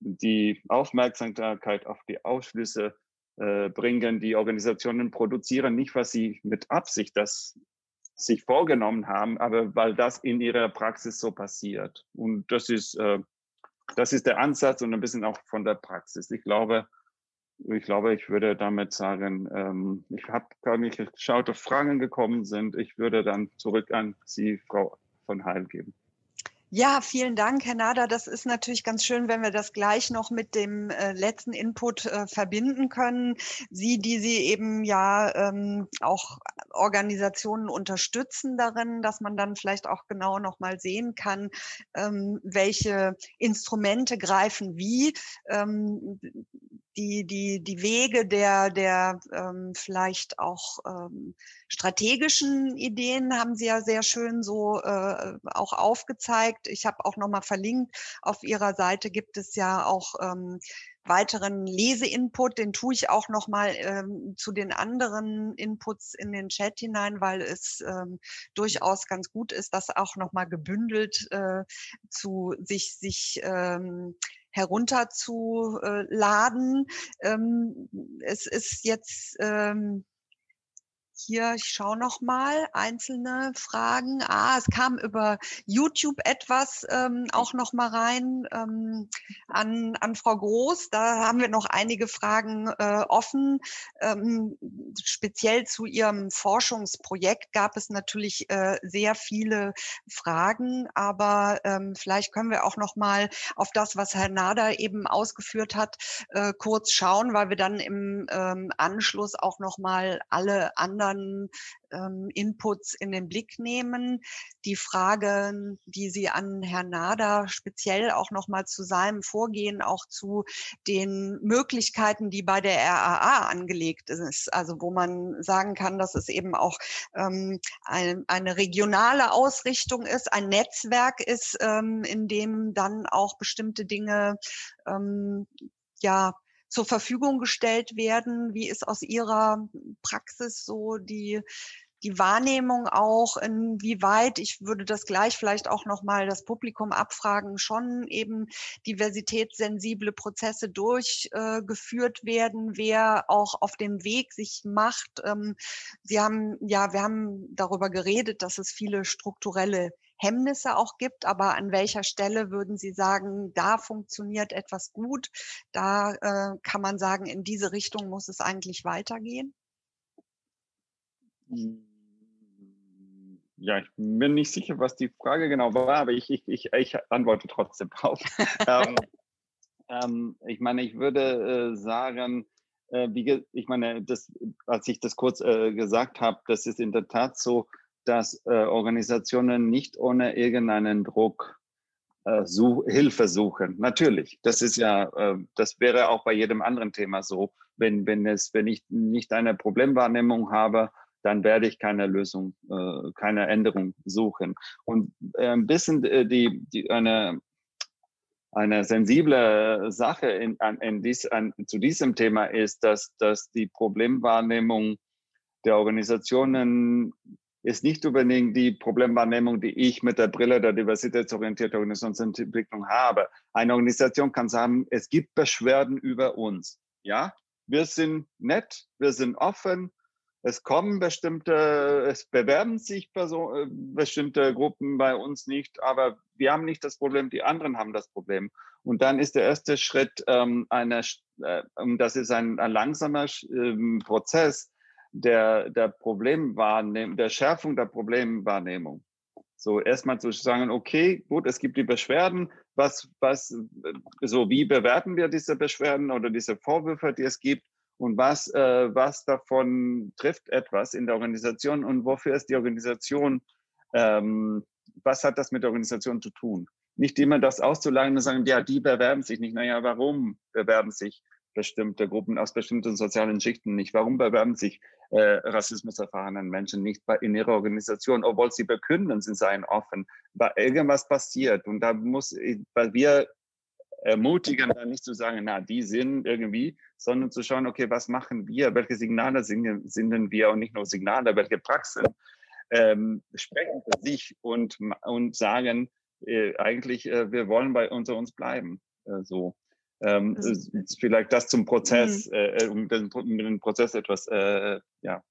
die Aufmerksamkeit auf die Ausschlüsse äh, bringen. Die Organisationen produzieren nicht, was sie mit Absicht das sich vorgenommen haben, aber weil das in ihrer Praxis so passiert. Und das ist, äh, das ist der Ansatz und ein bisschen auch von der Praxis. Ich glaube, ich glaube, ich würde damit sagen, ähm, ich habe gar nicht geschaut, ob Fragen gekommen sind. Ich würde dann zurück an Sie, Frau von Heil, geben. Ja, vielen Dank, Herr Nader. Das ist natürlich ganz schön, wenn wir das gleich noch mit dem äh, letzten Input äh, verbinden können. Sie, die Sie eben ja ähm, auch Organisationen unterstützen darin, dass man dann vielleicht auch genau noch mal sehen kann, ähm, welche Instrumente greifen wie. Ähm, die, die, die Wege der, der ähm, vielleicht auch ähm, strategischen Ideen haben Sie ja sehr schön so äh, auch aufgezeigt. Ich habe auch nochmal verlinkt, auf Ihrer Seite gibt es ja auch ähm, weiteren Leseinput, den tue ich auch nochmal ähm, zu den anderen Inputs in den Chat hinein, weil es ähm, durchaus ganz gut ist, das auch nochmal gebündelt äh, zu sich, sich ähm, herunterzuladen. Ähm, es ist jetzt ähm, hier, ich schaue noch mal einzelne Fragen. Ah, es kam über YouTube etwas ähm, auch noch mal rein ähm, an, an Frau Groß. Da haben wir noch einige Fragen äh, offen. Ähm, speziell zu Ihrem Forschungsprojekt gab es natürlich äh, sehr viele Fragen, aber ähm, vielleicht können wir auch noch mal auf das, was Herr Nader eben ausgeführt hat, äh, kurz schauen, weil wir dann im ähm, Anschluss auch noch mal alle anderen anderen ähm, Inputs in den Blick nehmen. Die Fragen, die Sie an Herrn Nader speziell auch nochmal zu seinem Vorgehen, auch zu den Möglichkeiten, die bei der RAA angelegt ist, also wo man sagen kann, dass es eben auch ähm, ein, eine regionale Ausrichtung ist, ein Netzwerk ist, ähm, in dem dann auch bestimmte Dinge ähm, ja zur Verfügung gestellt werden? Wie ist aus Ihrer Praxis so die, die Wahrnehmung auch, inwieweit, ich würde das gleich vielleicht auch nochmal das Publikum abfragen, schon eben diversitätssensible Prozesse durchgeführt äh, werden, wer auch auf dem Weg sich macht. Ähm, Sie haben, ja, wir haben darüber geredet, dass es viele strukturelle Hemmnisse auch gibt, aber an welcher Stelle würden Sie sagen, da funktioniert etwas gut, da äh, kann man sagen, in diese Richtung muss es eigentlich weitergehen? Ja, ich bin nicht sicher, was die Frage genau war, aber ich, ich, ich, ich antworte trotzdem drauf. ähm, ähm, ich meine, ich würde äh, sagen, äh, wie, ich meine, das, als ich das kurz äh, gesagt habe, das ist in der Tat so, dass äh, Organisationen nicht ohne irgendeinen Druck äh, such, Hilfe suchen. Natürlich, das ist ja, äh, das wäre auch bei jedem anderen Thema so. Wenn, wenn, es, wenn ich nicht eine Problemwahrnehmung habe, dann werde ich keine Lösung, äh, keine Änderung suchen. Und ein bisschen äh, die, die, eine, eine sensible Sache in, in dies, an, zu diesem Thema ist, dass, dass die Problemwahrnehmung der Organisationen ist nicht unbedingt die Problemwahrnehmung, die ich mit der Brille der diversitätsorientierten Organisationsentwicklung habe. Eine Organisation kann sagen, es gibt Beschwerden über uns. Ja, wir sind nett, wir sind offen, es kommen bestimmte, es bewerben sich Person, äh, bestimmte Gruppen bei uns nicht, aber wir haben nicht das Problem, die anderen haben das Problem. Und dann ist der erste Schritt ähm, eine, äh, das ist ein, ein langsamer ähm, Prozess, der, der Problemwahrnehmung, der Schärfung der Problemwahrnehmung. So erstmal zu sagen, okay, gut, es gibt die Beschwerden, was, was, so wie bewerten wir diese Beschwerden oder diese Vorwürfe, die es gibt und was, äh, was davon trifft etwas in der Organisation und wofür ist die Organisation, ähm, was hat das mit der Organisation zu tun? Nicht immer das auszulagen und sagen, ja, die bewerben sich nicht. Naja, warum bewerben sich bestimmte Gruppen aus bestimmten sozialen Schichten nicht? Warum bewerben sich äh, Rassismus erfahrenen Menschen nicht bei, in ihrer Organisation, obwohl sie bekünden, sie seien offen, weil irgendwas passiert. Und da muss, weil wir ermutigen, da nicht zu sagen, na, die sind irgendwie, sondern zu schauen, okay, was machen wir, welche Signale senden wir und nicht nur Signale, welche Praxen ähm, sprechen für sich und, und sagen, äh, eigentlich, äh, wir wollen bei unter uns bleiben. Äh, so. Ähm, vielleicht das zum Prozess, mhm. äh, um, den, um den Prozess etwas äh, ja,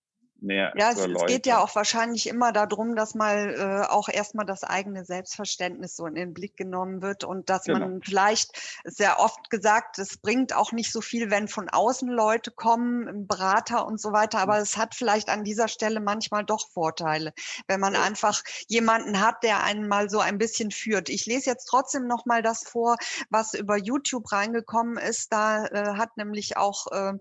näher ja, es, es, geht ja auch wahrscheinlich immer darum, dass mal äh, auch erstmal das eigene Selbstverständnis so in den Blick genommen wird und dass genau. man vielleicht, sehr oft gesagt, es bringt auch nicht so viel, wenn von außen Leute kommen, Berater und so weiter, aber es hat vielleicht an dieser Stelle manchmal doch Vorteile, wenn man ja. einfach jemanden hat, der einen mal so ein bisschen führt. Ich lese jetzt trotzdem noch mal das vor, was über YouTube reingekommen ist. Da äh, hat nämlich auch äh,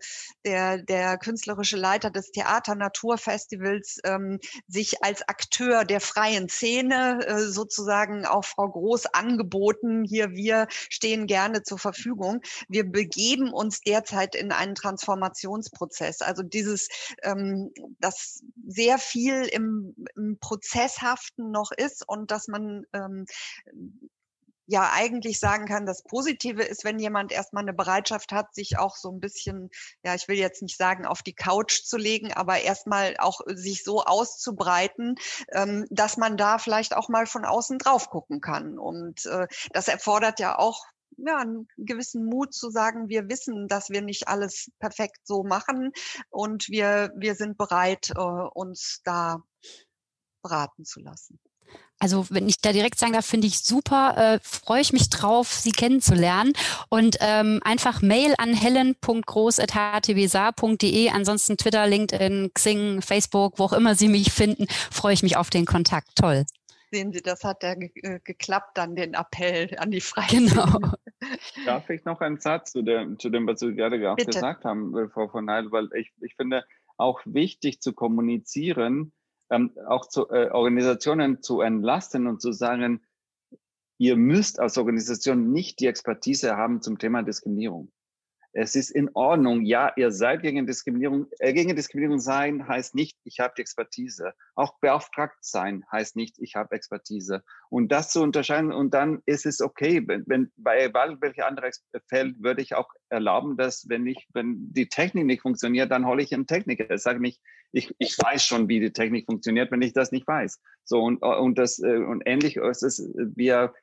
der, der künstlerische Leiter des Theater Natur Kulturfestivals ähm, sich als Akteur der freien Szene äh, sozusagen auch Frau Groß angeboten. Hier, wir stehen gerne zur Verfügung. Wir begeben uns derzeit in einen Transformationsprozess. Also dieses, ähm, dass sehr viel im, im Prozesshaften noch ist und dass man ähm, ja eigentlich sagen kann, das Positive ist, wenn jemand erstmal eine Bereitschaft hat, sich auch so ein bisschen, ja, ich will jetzt nicht sagen, auf die Couch zu legen, aber erstmal auch sich so auszubreiten, ähm, dass man da vielleicht auch mal von außen drauf gucken kann. Und äh, das erfordert ja auch ja, einen gewissen Mut zu sagen, wir wissen, dass wir nicht alles perfekt so machen und wir, wir sind bereit, äh, uns da beraten zu lassen. Also wenn ich da direkt sagen darf, finde ich super, äh, freue ich mich drauf, Sie kennenzulernen. Und ähm, einfach Mail an helen.groß.htbsa.de, ansonsten Twitter, LinkedIn, Xing, Facebook, wo auch immer Sie mich finden, freue ich mich auf den Kontakt. Toll. Sehen Sie, das hat ja ge äh, geklappt, dann den Appell an die Freien. Genau. Darf ich noch einen Satz zu dem, zu dem was Sie gerade gesagt haben, äh, Frau von Heil, weil ich, ich finde auch wichtig zu kommunizieren, ähm, auch zu, äh, Organisationen zu entlasten und zu sagen, ihr müsst als Organisation nicht die Expertise haben zum Thema Diskriminierung. Es ist in Ordnung. Ja, ihr seid gegen Diskriminierung. Äh, gegen Diskriminierung sein heißt nicht, ich habe die Expertise. Auch beauftragt sein heißt nicht, ich habe Expertise. Und das zu unterscheiden und dann ist es okay. Wenn, wenn bei egal welcher andere Feld würde ich auch erlauben, dass wenn ich, wenn die Technik nicht funktioniert, dann hole ich einen Techniker. Ich sage nicht, ich, ich weiß schon, wie die Technik funktioniert, wenn ich das nicht weiß. So und und das äh, und ähnlich ist es. Wir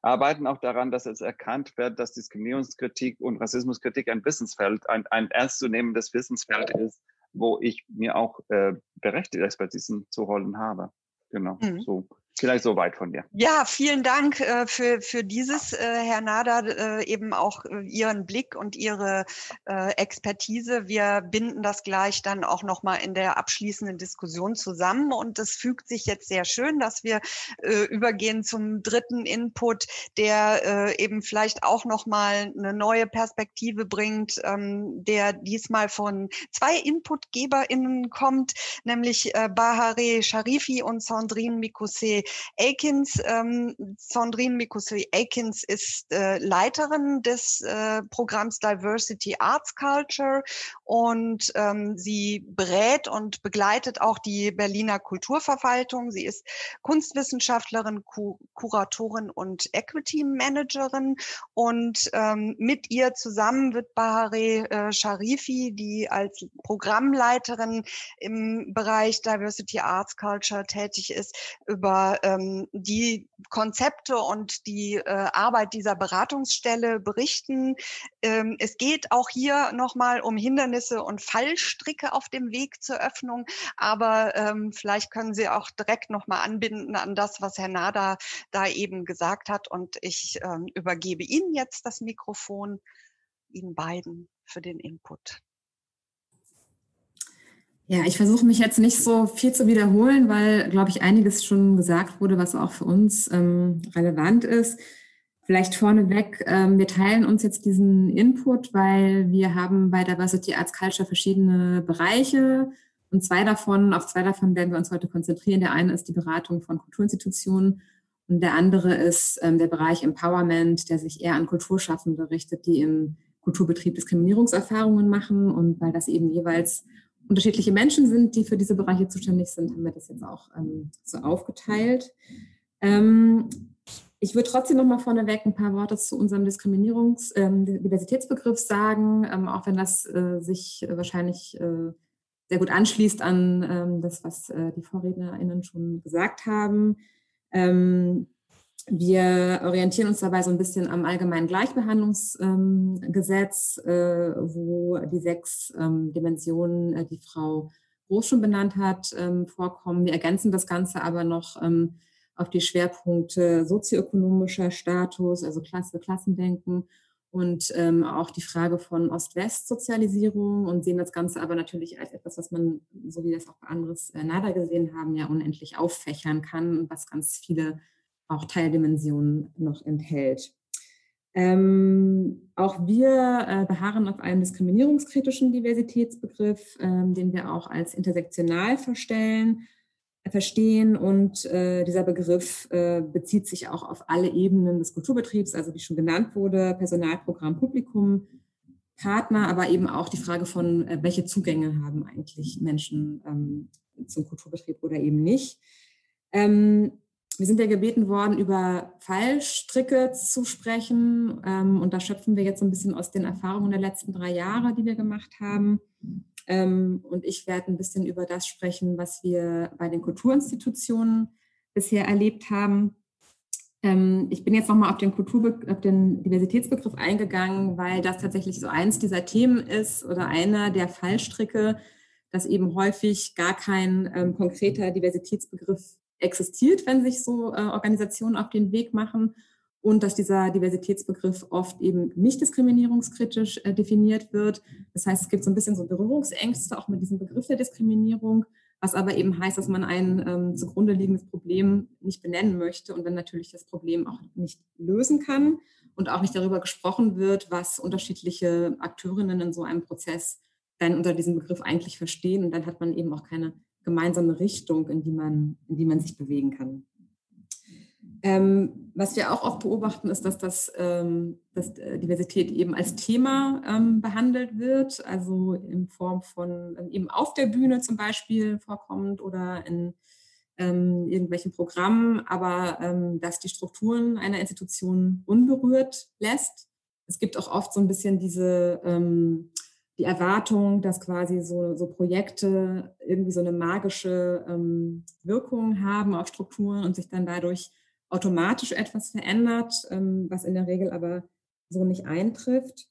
arbeiten auch daran, dass es erkannt wird, dass Diskriminierungskritik und Rassismuskritik ein Wissensfeld, ein, ein ernstzunehmendes Wissensfeld ist, wo ich mir auch äh, berechtigte Expertisen zu holen habe. Genau, mhm. so. Vielleicht so weit von dir. Ja, vielen Dank äh, für, für dieses, äh, Herr Nader, äh, eben auch äh, Ihren Blick und Ihre äh, Expertise. Wir binden das gleich dann auch nochmal in der abschließenden Diskussion zusammen. Und es fügt sich jetzt sehr schön, dass wir äh, übergehen zum dritten Input, der eben vielleicht auch nochmal eine neue Perspektive bringt, ähm, der diesmal von zwei InputgeberInnen kommt, nämlich Bahare Sharifi und Sandrine Mikose Akins, ähm, Sandrine Mikosi Akins ist äh, Leiterin des äh, Programms Diversity Arts Culture und ähm, sie berät und begleitet auch die Berliner Kulturverwaltung. Sie ist Kunstwissenschaftlerin, Ku Kuratorin und Equity Managerin und ähm, mit ihr zusammen wird Bahare äh, Sharifi, die als Programmleiterin im Bereich Diversity Arts Culture tätig ist, über ähm, die Konzepte und die äh, Arbeit dieser Beratungsstelle berichten. Ähm, es geht auch hier nochmal um Hindernisse und Fallstricke auf dem Weg zur Öffnung, aber ähm, vielleicht können Sie auch direkt nochmal anbinden an das, was Herr Nader da eben gesagt hat. Und ich ähm, übergebe Ihnen jetzt das Mikrofon, Ihnen beiden für den Input. Ja, ich versuche mich jetzt nicht so viel zu wiederholen, weil, glaube ich, einiges schon gesagt wurde, was auch für uns ähm, relevant ist. Vielleicht vorneweg, ähm, wir teilen uns jetzt diesen Input, weil wir haben bei Diversity Arts Culture verschiedene Bereiche und zwei davon, auf zwei davon werden wir uns heute konzentrieren. Der eine ist die Beratung von Kulturinstitutionen und der andere ist ähm, der Bereich Empowerment, der sich eher an Kulturschaffende richtet, die im Kulturbetrieb Diskriminierungserfahrungen machen und weil das eben jeweils unterschiedliche Menschen sind, die für diese Bereiche zuständig sind, haben wir das jetzt auch ähm, so aufgeteilt. Ähm, ich würde trotzdem noch mal vorneweg ein paar Worte zu unserem Diskriminierungs-, ähm, Diversitätsbegriff sagen, ähm, auch wenn das äh, sich wahrscheinlich äh, sehr gut anschließt an ähm, das, was äh, die VorrednerInnen schon gesagt haben. Wir orientieren uns dabei so ein bisschen am allgemeinen Gleichbehandlungsgesetz, ähm, äh, wo die sechs ähm, Dimensionen, äh, die Frau Groß schon benannt hat, ähm, vorkommen. Wir ergänzen das Ganze aber noch ähm, auf die Schwerpunkte sozioökonomischer Status, also Klasse, Klassendenken und ähm, auch die Frage von Ost-West-Sozialisierung und sehen das Ganze aber natürlich als etwas, was man, so wie es auch bei anderes äh, NADA gesehen haben, ja unendlich auffächern kann, was ganz viele auch Teildimensionen noch enthält. Ähm, auch wir äh, beharren auf einem diskriminierungskritischen Diversitätsbegriff, ähm, den wir auch als intersektional verstellen, äh, verstehen. Und äh, dieser Begriff äh, bezieht sich auch auf alle Ebenen des Kulturbetriebs, also wie schon genannt wurde, Personalprogramm, Publikum, Partner, aber eben auch die Frage von, äh, welche Zugänge haben eigentlich Menschen ähm, zum Kulturbetrieb oder eben nicht. Ähm, wir sind ja gebeten worden, über Fallstricke zu sprechen. Ähm, und da schöpfen wir jetzt so ein bisschen aus den Erfahrungen der letzten drei Jahre, die wir gemacht haben. Ähm, und ich werde ein bisschen über das sprechen, was wir bei den Kulturinstitutionen bisher erlebt haben. Ähm, ich bin jetzt nochmal auf den auf den Diversitätsbegriff eingegangen, weil das tatsächlich so eins dieser Themen ist oder einer der Fallstricke, dass eben häufig gar kein konkreter Diversitätsbegriff existiert, wenn sich so äh, Organisationen auf den Weg machen und dass dieser Diversitätsbegriff oft eben nicht diskriminierungskritisch äh, definiert wird. Das heißt, es gibt so ein bisschen so Berührungsängste auch mit diesem Begriff der Diskriminierung, was aber eben heißt, dass man ein ähm, zugrunde liegendes Problem nicht benennen möchte und dann natürlich das Problem auch nicht lösen kann und auch nicht darüber gesprochen wird, was unterschiedliche Akteurinnen in so einem Prozess dann unter diesem Begriff eigentlich verstehen. Und dann hat man eben auch keine gemeinsame Richtung, in die man, in die man sich bewegen kann. Ähm, was wir auch oft beobachten, ist, dass, das, ähm, dass äh, Diversität eben als Thema ähm, behandelt wird, also in Form von ähm, eben auf der Bühne zum Beispiel vorkommt oder in ähm, irgendwelchen Programmen, aber ähm, dass die Strukturen einer Institution unberührt lässt. Es gibt auch oft so ein bisschen diese die Erwartung, dass quasi so, so Projekte irgendwie so eine magische ähm, Wirkung haben auf Strukturen und sich dann dadurch automatisch etwas verändert, ähm, was in der Regel aber so nicht eintrifft.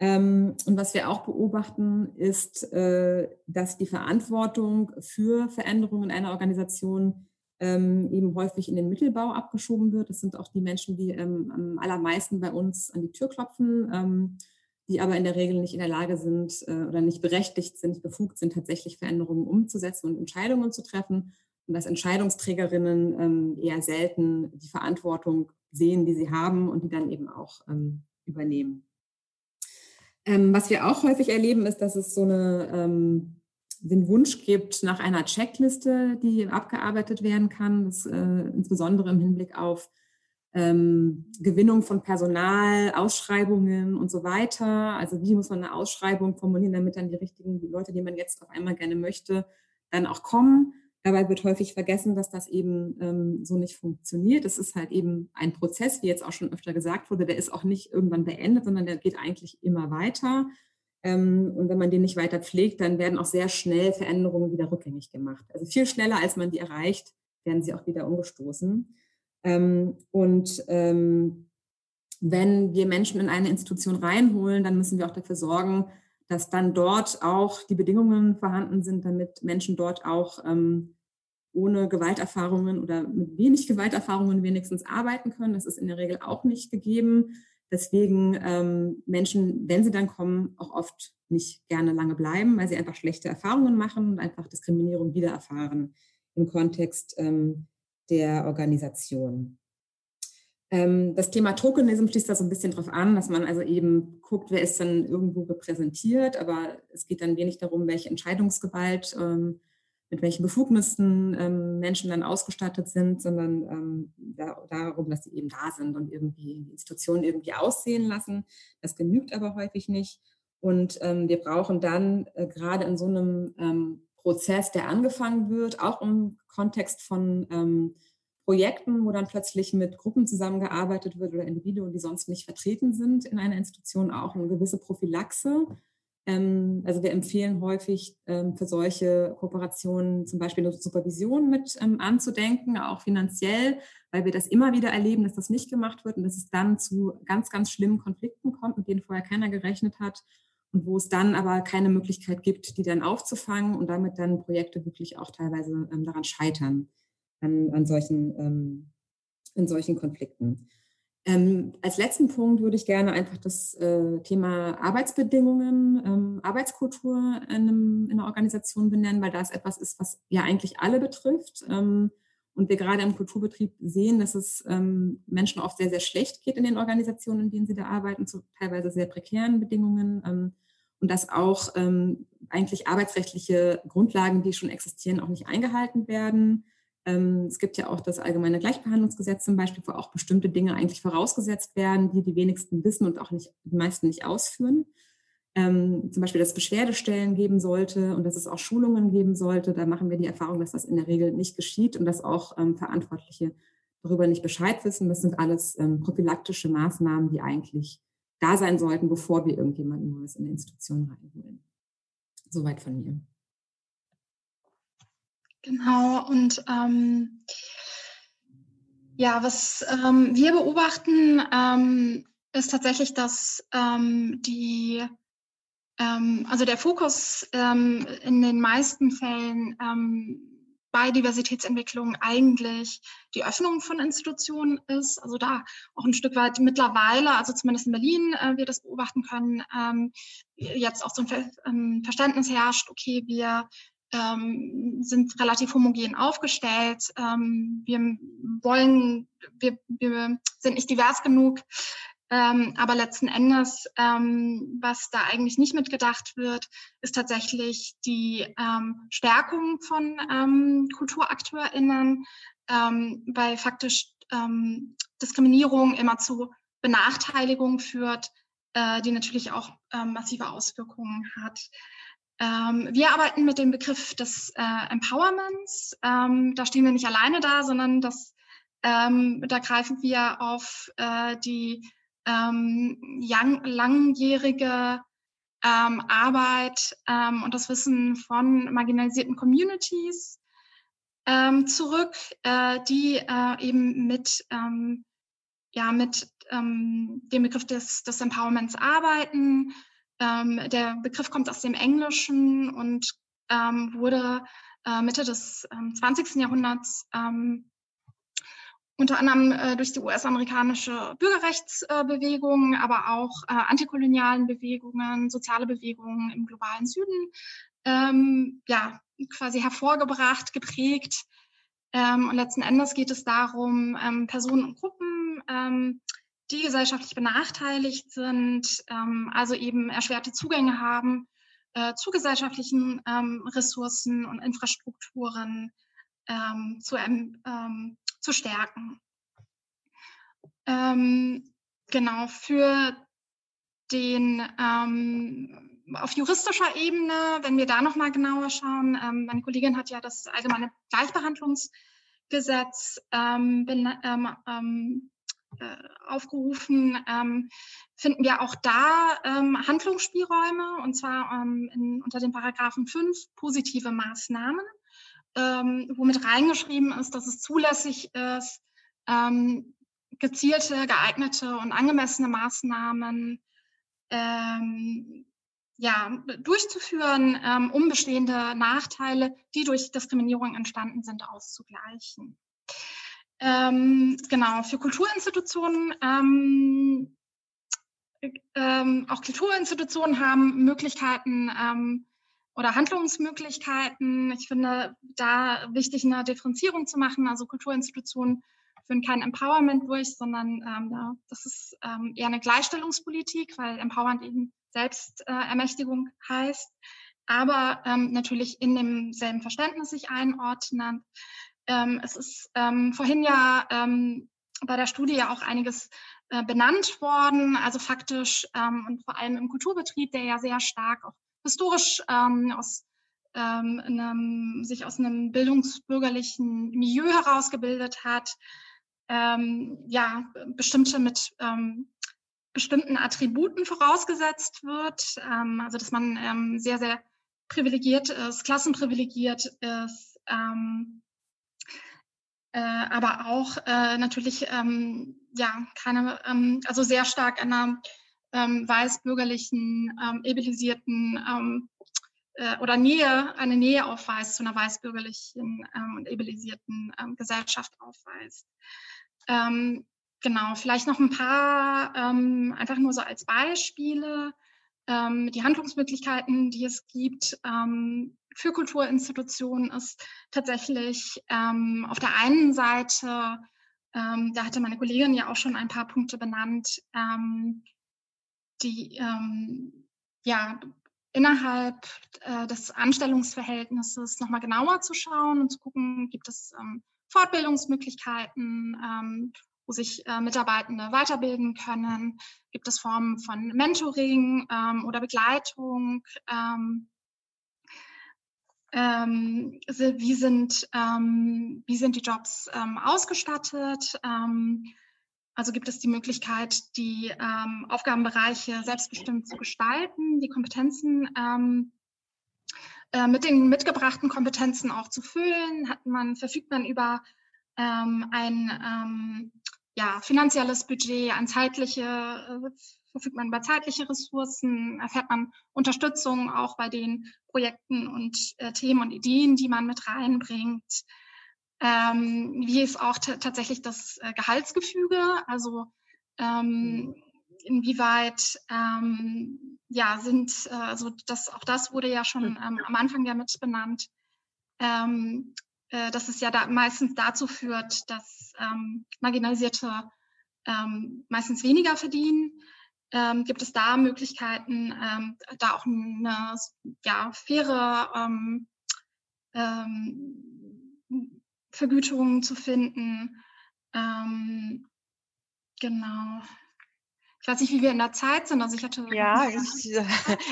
Ähm, und was wir auch beobachten, ist, äh, dass die Verantwortung für Veränderungen in einer Organisation ähm, eben häufig in den Mittelbau abgeschoben wird. Das sind auch die Menschen, die ähm, am allermeisten bei uns an die Tür klopfen ähm, die aber in der Regel nicht in der Lage sind äh, oder nicht berechtigt sind, befugt sind, tatsächlich Veränderungen umzusetzen und Entscheidungen zu treffen. Und dass Entscheidungsträgerinnen ähm, eher selten die Verantwortung sehen, die sie haben und die dann eben auch ähm, übernehmen. Ähm, was wir auch häufig erleben, ist, dass es so eine, ähm, den Wunsch gibt nach einer Checkliste, die abgearbeitet werden kann, das, äh, insbesondere im Hinblick auf ähm, Gewinnung von Personal, Ausschreibungen und so weiter. Also wie muss man eine Ausschreibung formulieren, damit dann die richtigen Leute, die man jetzt auf einmal gerne möchte, dann auch kommen. Dabei wird häufig vergessen, dass das eben ähm, so nicht funktioniert. Das ist halt eben ein Prozess, wie jetzt auch schon öfter gesagt wurde, der ist auch nicht irgendwann beendet, sondern der geht eigentlich immer weiter. Ähm, und wenn man den nicht weiter pflegt, dann werden auch sehr schnell Veränderungen wieder rückgängig gemacht. Also viel schneller, als man die erreicht, werden sie auch wieder umgestoßen. Ähm, und ähm, wenn wir Menschen in eine Institution reinholen, dann müssen wir auch dafür sorgen, dass dann dort auch die Bedingungen vorhanden sind, damit Menschen dort auch ähm, ohne Gewalterfahrungen oder mit wenig Gewalterfahrungen wenigstens arbeiten können. Das ist in der Regel auch nicht gegeben. Deswegen ähm, Menschen, wenn sie dann kommen, auch oft nicht gerne lange bleiben, weil sie einfach schlechte Erfahrungen machen und einfach Diskriminierung wieder erfahren im Kontext ähm, der Organisation. Ähm, das Thema Tokenism schließt da so ein bisschen drauf an, dass man also eben guckt, wer ist dann irgendwo repräsentiert, aber es geht dann wenig darum, welche Entscheidungsgewalt, ähm, mit welchen Befugnissen ähm, Menschen dann ausgestattet sind, sondern darum, dass sie eben da sind und irgendwie die Institutionen irgendwie aussehen lassen. Das genügt aber häufig nicht. Und wir brauchen dann äh, gerade in so einem Prozess, der angefangen wird, auch im Kontext von ähm, Projekten, wo dann plötzlich mit Gruppen zusammengearbeitet wird oder Individuen, die sonst nicht vertreten sind in einer Institution, auch eine gewisse Prophylaxe. Ähm, also wir empfehlen häufig ähm, für solche Kooperationen zum Beispiel eine Supervision mit ähm, anzudenken, auch finanziell, weil wir das immer wieder erleben, dass das nicht gemacht wird und dass es dann zu ganz, ganz schlimmen Konflikten kommt, mit denen vorher keiner gerechnet hat und wo es dann aber keine Möglichkeit gibt, die dann aufzufangen und damit dann Projekte wirklich auch teilweise ähm, daran scheitern, an, an solchen, ähm, in solchen Konflikten. Ähm, als letzten Punkt würde ich gerne einfach das äh, Thema Arbeitsbedingungen, ähm, Arbeitskultur in, einem, in, einer Organisation benennen, weil das etwas ist, was ja eigentlich alle betrifft. Ähm, und wir gerade im Kulturbetrieb sehen, dass es ähm, Menschen oft sehr, sehr schlecht geht in den Organisationen, in denen sie da arbeiten, zu teilweise sehr prekären Bedingungen. Ähm, und dass auch ähm, eigentlich arbeitsrechtliche Grundlagen, die schon existieren, auch nicht eingehalten werden. Ähm, es gibt ja auch das allgemeine Gleichbehandlungsgesetz zum Beispiel, wo auch bestimmte Dinge eigentlich vorausgesetzt werden, die die wenigsten wissen und auch nicht, die meisten nicht ausführen ähm, zum Beispiel, dass es Beschwerdestellen geben sollte und dass es auch Schulungen geben sollte. Da machen wir die Erfahrung, dass das in der Regel nicht geschieht und dass auch ähm, Verantwortliche darüber nicht Bescheid wissen. Das sind alles ähm, prophylaktische Maßnahmen, die eigentlich da sein sollten, bevor wir irgendjemanden Neues in die Institution reinholen. Soweit von mir. Genau, und ähm, ja, was ähm, wir beobachten, ähm, ist tatsächlich, dass ähm, die also der Fokus ähm, in den meisten Fällen ähm, bei Diversitätsentwicklung eigentlich die Öffnung von Institutionen ist. Also da auch ein Stück weit mittlerweile, also zumindest in Berlin, äh, wir das beobachten können, ähm, jetzt auch so ein Ver ähm, Verständnis herrscht, okay, wir ähm, sind relativ homogen aufgestellt. Ähm, wir wollen, wir, wir sind nicht divers genug. Ähm, aber letzten Endes, ähm, was da eigentlich nicht mitgedacht wird, ist tatsächlich die ähm, Stärkung von ähm, KulturakteurInnen, ähm, weil faktisch ähm, Diskriminierung immer zu Benachteiligung führt, äh, die natürlich auch ähm, massive Auswirkungen hat. Ähm, wir arbeiten mit dem Begriff des äh, Empowerments. Da stehen wir nicht alleine da, sondern das, da greifen wir auf äh, die ähm, lang, langjährige ähm, Arbeit ähm, und das Wissen von marginalisierten Communities ähm, zurück, äh, die äh, eben mit, ähm, ja, mit ähm, dem Begriff des, des Empowerments arbeiten. Der Begriff kommt aus dem Englischen und wurde äh, Mitte des ähm, 20. Jahrhunderts ähm, unter anderem äh, durch die US-amerikanische Bürgerrechtsbewegung, äh, aber auch äh, antikolonialen Bewegungen, soziale Bewegungen im globalen Süden, ähm, ja, quasi hervorgebracht, geprägt. Ähm, und letzten Endes geht es darum, ähm, Personen und Gruppen, ähm, die gesellschaftlich benachteiligt sind, ähm, also eben erschwerte Zugänge haben äh, zu gesellschaftlichen ähm, Ressourcen und Infrastrukturen, zu ähm, zu stärken. Ähm, genau, für den ähm, auf juristischer Ebene, wenn wir da nochmal genauer schauen, ähm, meine Kollegin hat ja das allgemeine Gleichbehandlungsgesetz ähm, ähm, ähm, äh, aufgerufen, ähm, finden wir auch da ähm, Handlungsspielräume und zwar ähm, in, unter den Paragraphen 5 positive Maßnahmen ähm, womit reingeschrieben ist, dass es zulässig ist, ähm, gezielte, geeignete und angemessene Maßnahmen ähm, ja, durchzuführen, ähm, um bestehende Nachteile, die durch Diskriminierung entstanden sind, auszugleichen. Ähm, genau, für Kulturinstitutionen ähm, ähm, auch Kulturinstitutionen haben Möglichkeiten, ähm, oder Handlungsmöglichkeiten. Ich finde da wichtig, eine Differenzierung zu machen. Also Kulturinstitutionen führen kein Empowerment durch, sondern ähm, das ist ähm, eher eine Gleichstellungspolitik, weil Empowerment eben Selbstermächtigung äh, heißt, aber ähm, natürlich in demselben Verständnis sich einordnen. Ähm, es ist ähm, vorhin ja ähm, bei der Studie ja auch einiges äh, benannt worden, also faktisch und vor allem im Kulturbetrieb, der ja sehr stark auch historisch ähm, aus ähm, einem, sich aus einem bildungsbürgerlichen Milieu herausgebildet hat, ähm, ja, bestimmte mit ähm, bestimmten Attributen vorausgesetzt wird, ähm, also dass man ähm, sehr, sehr privilegiert ist, klassenprivilegiert ist, ähm, äh, aber auch äh, natürlich ähm, ja keine, ähm, also sehr stark einer ähm, weißbürgerlichen, ähm, ebelisierten ähm, äh, oder Nähe, eine Nähe aufweist zu einer weißbürgerlichen ähm, und ebelisierten ähm, Gesellschaft aufweist. Ähm, genau, vielleicht noch ein paar, ähm, einfach nur so als Beispiele, ähm, die Handlungsmöglichkeiten, die es gibt ähm, für Kulturinstitutionen, ist tatsächlich ähm, auf der einen Seite, ähm, da hatte meine Kollegin ja auch schon ein paar Punkte benannt, ähm, die ähm, ja innerhalb äh, des Anstellungsverhältnisses nochmal genauer zu schauen und zu gucken, gibt es ähm, Fortbildungsmöglichkeiten, ähm, wo sich äh, Mitarbeitende weiterbilden können, gibt es Formen von Mentoring ähm, oder Begleitung, ähm, ähm, wie, sind, ähm, wie sind die Jobs ähm, ausgestattet, ähm, also gibt es die Möglichkeit, die ähm, Aufgabenbereiche selbstbestimmt zu gestalten, die Kompetenzen ähm, äh, mit den mitgebrachten Kompetenzen auch zu füllen. Hat man, verfügt man über ähm, ein ähm, ja, finanzielles Budget, an zeitliche, äh, verfügt man über zeitliche Ressourcen, erfährt man Unterstützung auch bei den Projekten und äh, Themen und Ideen, die man mit reinbringt ähm, wie ist auch tatsächlich das äh, Gehaltsgefüge, also ähm, inwieweit ähm, ja sind, äh, also das auch das wurde ja schon ähm, am Anfang ja mit benannt, ähm, äh, dass es ja da meistens dazu führt, dass ähm, Marginalisierte meistens weniger verdienen. Gibt es da Möglichkeiten, da auch eine ja, faire Vergütungen zu finden. Ähm, genau. Ich weiß nicht, wie wir in der Zeit sind. Also ich hatte ja, ich äh,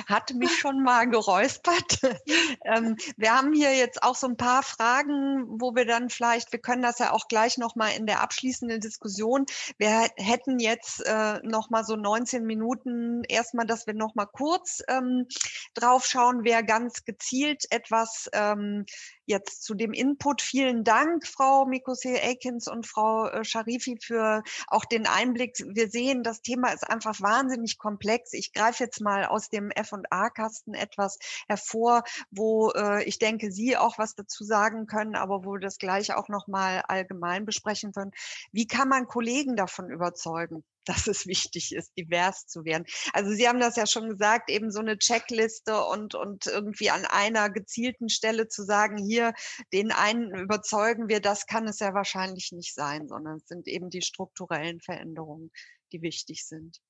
hatte mich schon mal geräuspert. ähm, wir haben hier jetzt auch so ein paar Fragen, wo wir dann vielleicht, wir können das ja auch gleich noch mal in der abschließenden Diskussion. Wir hätten jetzt äh, noch mal so 19 Minuten erstmal, dass wir noch mal kurz ähm, drauf schauen, wer ganz gezielt etwas ähm, jetzt zu dem Input. Vielen Dank, Frau Mikose Akins und Frau äh, Sharifi, für auch den Einblick. Wir sehen, das Thema ist einfach wahnsinnig komplex. Ich greife jetzt mal aus dem F&A-Kasten etwas hervor, wo äh, ich denke, Sie auch was dazu sagen können, aber wo wir das gleich auch noch mal allgemein besprechen können. Wie kann man Kollegen davon überzeugen? Dass es wichtig ist, divers zu werden. Also Sie haben das ja schon gesagt, eben so eine Checkliste und, und irgendwie an einer gezielten Stelle zu sagen, hier, den einen überzeugen wir, das kann es ja wahrscheinlich nicht sein, sondern es sind eben die strukturellen Veränderungen, die wichtig sind.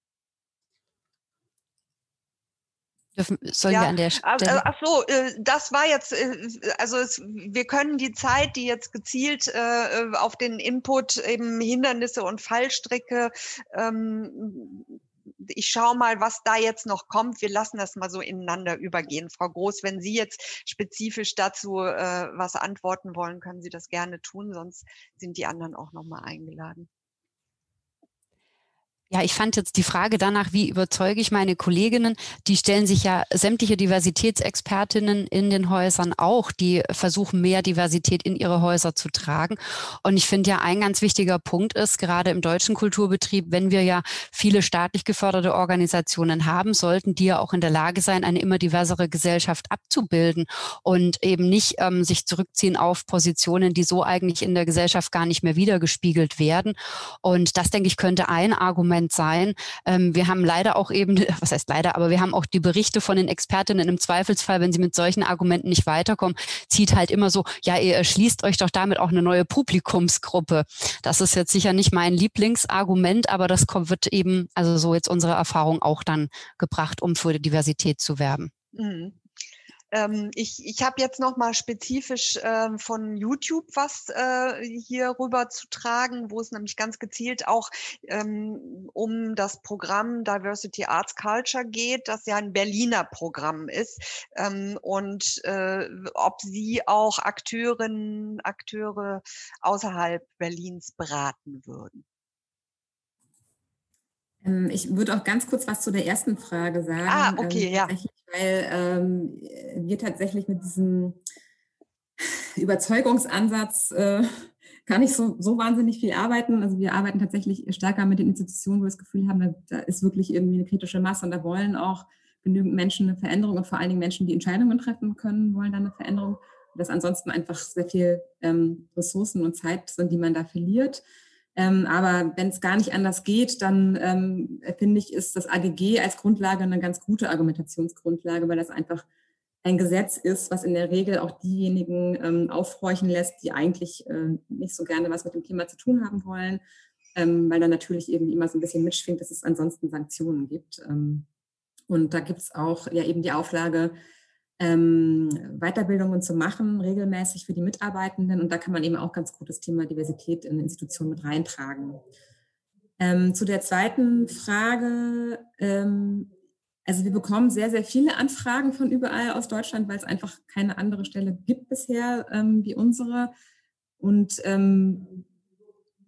Dürfen, sollen ja, wir an der Stelle? Ach so, äh, das war jetzt, äh, also es, wir können die Zeit, die jetzt gezielt äh, auf den Input eben Hindernisse und Fallstricke, ähm, ich schaue mal, was da jetzt noch kommt. Wir lassen das mal so ineinander übergehen. Frau Groß, wenn Sie jetzt spezifisch dazu äh, was antworten wollen, können Sie das gerne tun, sonst sind die anderen auch nochmal eingeladen. Ja, ich fand jetzt die Frage danach, wie überzeuge ich meine Kolleginnen, die stellen sich ja sämtliche Diversitätsexpertinnen in den Häusern auch, die versuchen mehr Diversität in ihre Häuser zu tragen. Und ich finde ja, ein ganz wichtiger Punkt ist, gerade im deutschen Kulturbetrieb, wenn wir ja viele staatlich geförderte Organisationen haben, sollten die ja auch in der Lage sein, eine immer diversere Gesellschaft abzubilden und eben nicht ähm, sich zurückziehen auf Positionen, die so eigentlich in der Gesellschaft gar nicht mehr wiedergespiegelt werden. Und das, denke ich, könnte ein Argument Moment sein. Ähm, wir haben leider auch eben, was heißt leider, aber wir haben auch die Berichte von den Expertinnen im Zweifelsfall, wenn sie mit solchen Argumenten nicht weiterkommen, zieht halt immer so, ja, ihr erschließt euch doch damit auch eine neue Publikumsgruppe. Das ist jetzt sicher nicht mein Lieblingsargument, aber das kommt, wird eben, also so jetzt unsere Erfahrung auch dann gebracht, um für die Diversität zu werben. Mhm. Ähm, ich ich habe jetzt noch mal spezifisch ähm, von YouTube was äh, hier rüber zu tragen, wo es nämlich ganz gezielt auch ähm, um das Programm Diversity Arts Culture geht, das ja ein Berliner Programm ist ähm, und äh, ob Sie auch Akteurinnen, Akteure außerhalb Berlins beraten würden. Ähm, ich würde auch ganz kurz was zu der ersten Frage sagen. Ah, okay, ähm, ja. Weil ähm, wir tatsächlich mit diesem Überzeugungsansatz äh, gar nicht so, so wahnsinnig viel arbeiten. Also wir arbeiten tatsächlich stärker mit den Institutionen, wo wir das Gefühl haben, da ist wirklich irgendwie eine kritische Masse und da wollen auch genügend Menschen eine Veränderung und vor allen Dingen Menschen, die Entscheidungen treffen können, wollen dann eine Veränderung. Und dass ansonsten einfach sehr viel ähm, Ressourcen und Zeit sind, die man da verliert. Ähm, aber wenn es gar nicht anders geht, dann ähm, finde ich, ist das AGG als Grundlage eine ganz gute Argumentationsgrundlage, weil das einfach ein Gesetz ist, was in der Regel auch diejenigen ähm, aufhorchen lässt, die eigentlich äh, nicht so gerne was mit dem Thema zu tun haben wollen, ähm, weil dann natürlich irgendwie immer so ein bisschen mitschwingt, dass es ansonsten Sanktionen gibt. Ähm, und da gibt es auch ja eben die Auflage, ähm, Weiterbildungen zu machen, regelmäßig für die Mitarbeitenden. Und da kann man eben auch ganz gut das Thema Diversität in Institutionen mit reintragen. Ähm, zu der zweiten Frage. Ähm, also wir bekommen sehr, sehr viele Anfragen von überall aus Deutschland, weil es einfach keine andere Stelle gibt bisher ähm, wie unsere. Und ähm,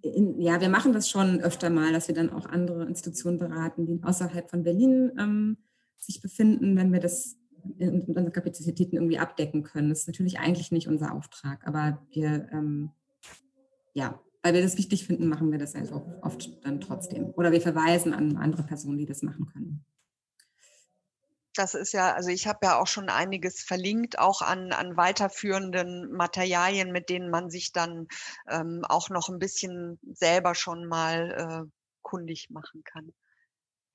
in, ja, wir machen das schon öfter mal, dass wir dann auch andere Institutionen beraten, die außerhalb von Berlin ähm, sich befinden, wenn wir das mit unseren Kapazitäten irgendwie abdecken können. Das ist natürlich eigentlich nicht unser Auftrag, aber wir, ähm, ja, weil wir das wichtig finden, machen wir das also oft dann trotzdem. Oder wir verweisen an andere Personen, die das machen können. Das ist ja, also ich habe ja auch schon einiges verlinkt, auch an, an weiterführenden Materialien, mit denen man sich dann ähm, auch noch ein bisschen selber schon mal äh, kundig machen kann.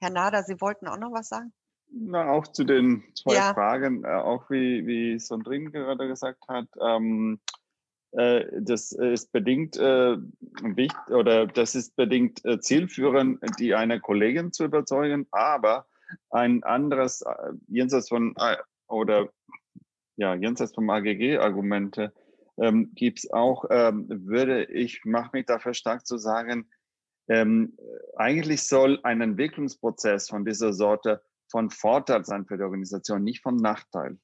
Herr Nader, Sie wollten auch noch was sagen? Na, auch zu den zwei ja. Fragen, äh, auch wie, wie Sondrin gerade gesagt hat, ähm, äh, das ist bedingt äh, wichtig oder das ist bedingt äh, zielführend, die eine Kollegin zu überzeugen, aber ein anderes äh, jenseits von äh, oder ja jenseits vom AGG Argumente ähm, gibt es auch, ähm, würde ich mache mich dafür stark zu sagen, ähm, eigentlich soll ein Entwicklungsprozess von dieser Sorte von Vorteil sein für die Organisation, nicht von Nachteil.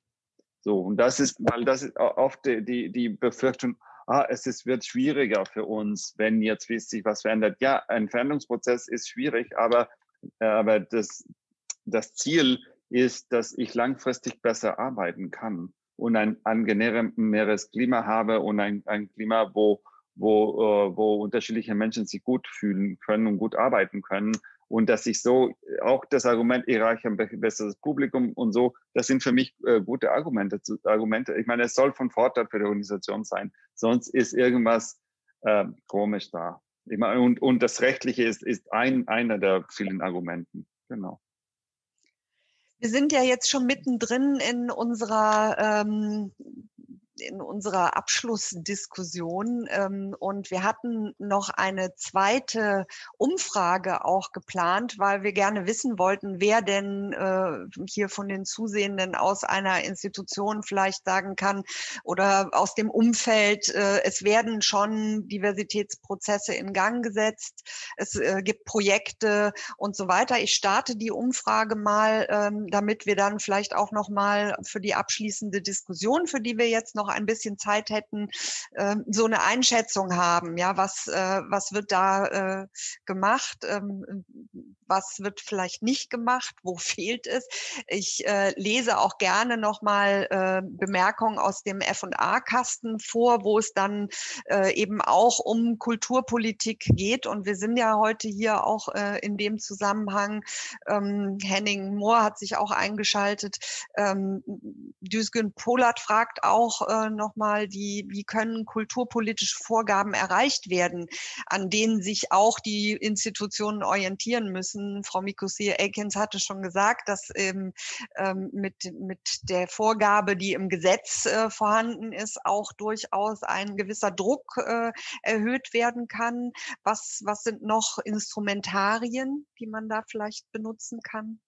So, und das ist, weil das ist oft die, die, die Befürchtung, ah, es ist, wird schwieriger für uns, wenn jetzt sich was verändert. Ja, ein Veränderungsprozess ist schwierig, aber, aber das, das Ziel ist, dass ich langfristig besser arbeiten kann und ein angenehmeres Klima habe und ein, ein Klima, wo, wo, äh, wo unterschiedliche Menschen sich gut fühlen können und gut arbeiten können und dass ich so auch das Argument, ich erreiche ein besseres Publikum und so, das sind für mich äh, gute Argumente. Argumente. Ich meine, es soll von Vorteil für die Organisation sein, sonst ist irgendwas äh, komisch da. Ich meine, und, und das Rechtliche ist, ist ein, einer der vielen Argumenten. Genau. Wir sind ja jetzt schon mittendrin in unserer ähm, in unserer Abschlussdiskussion. Ähm, und wir hatten noch eine zweite Umfrage auch geplant, weil wir gerne wissen wollten, wer denn äh, hier von den Zusehenden aus einer Institution vielleicht sagen kann oder aus dem Umfeld, äh, es werden schon Diversitätsprozesse in Gang gesetzt, es äh, gibt Projekte und so weiter. Ich starte die Umfrage mal, ähm, damit wir dann vielleicht auch noch mal für die abschließende Diskussion, für die wir jetzt noch ein bisschen Zeit hätten, ähm, so eine Einschätzung haben. Ja, was, äh, was wird da äh, gemacht? Ähm, was wird vielleicht nicht gemacht? Wo fehlt es? Ich äh, lese auch gerne nochmal äh, Bemerkungen aus dem F&A-Kasten vor, wo es dann äh, eben auch um Kulturpolitik geht. Und wir sind ja heute hier auch äh, in dem Zusammenhang. Ähm, Henning Mohr hat sich auch eingeschaltet. Ähm, Düsgen Polat fragt auch äh, nochmal, die, wie können kulturpolitische Vorgaben erreicht werden, an denen sich auch die Institutionen orientieren müssen. Frau Mikusi-Elkins hatte schon gesagt, dass eben ähm, mit, mit der Vorgabe, die im Gesetz äh, vorhanden ist, auch durchaus ein gewisser Druck äh, erhöht werden kann. Was, was sind noch Instrumentarien, die man da vielleicht benutzen kann?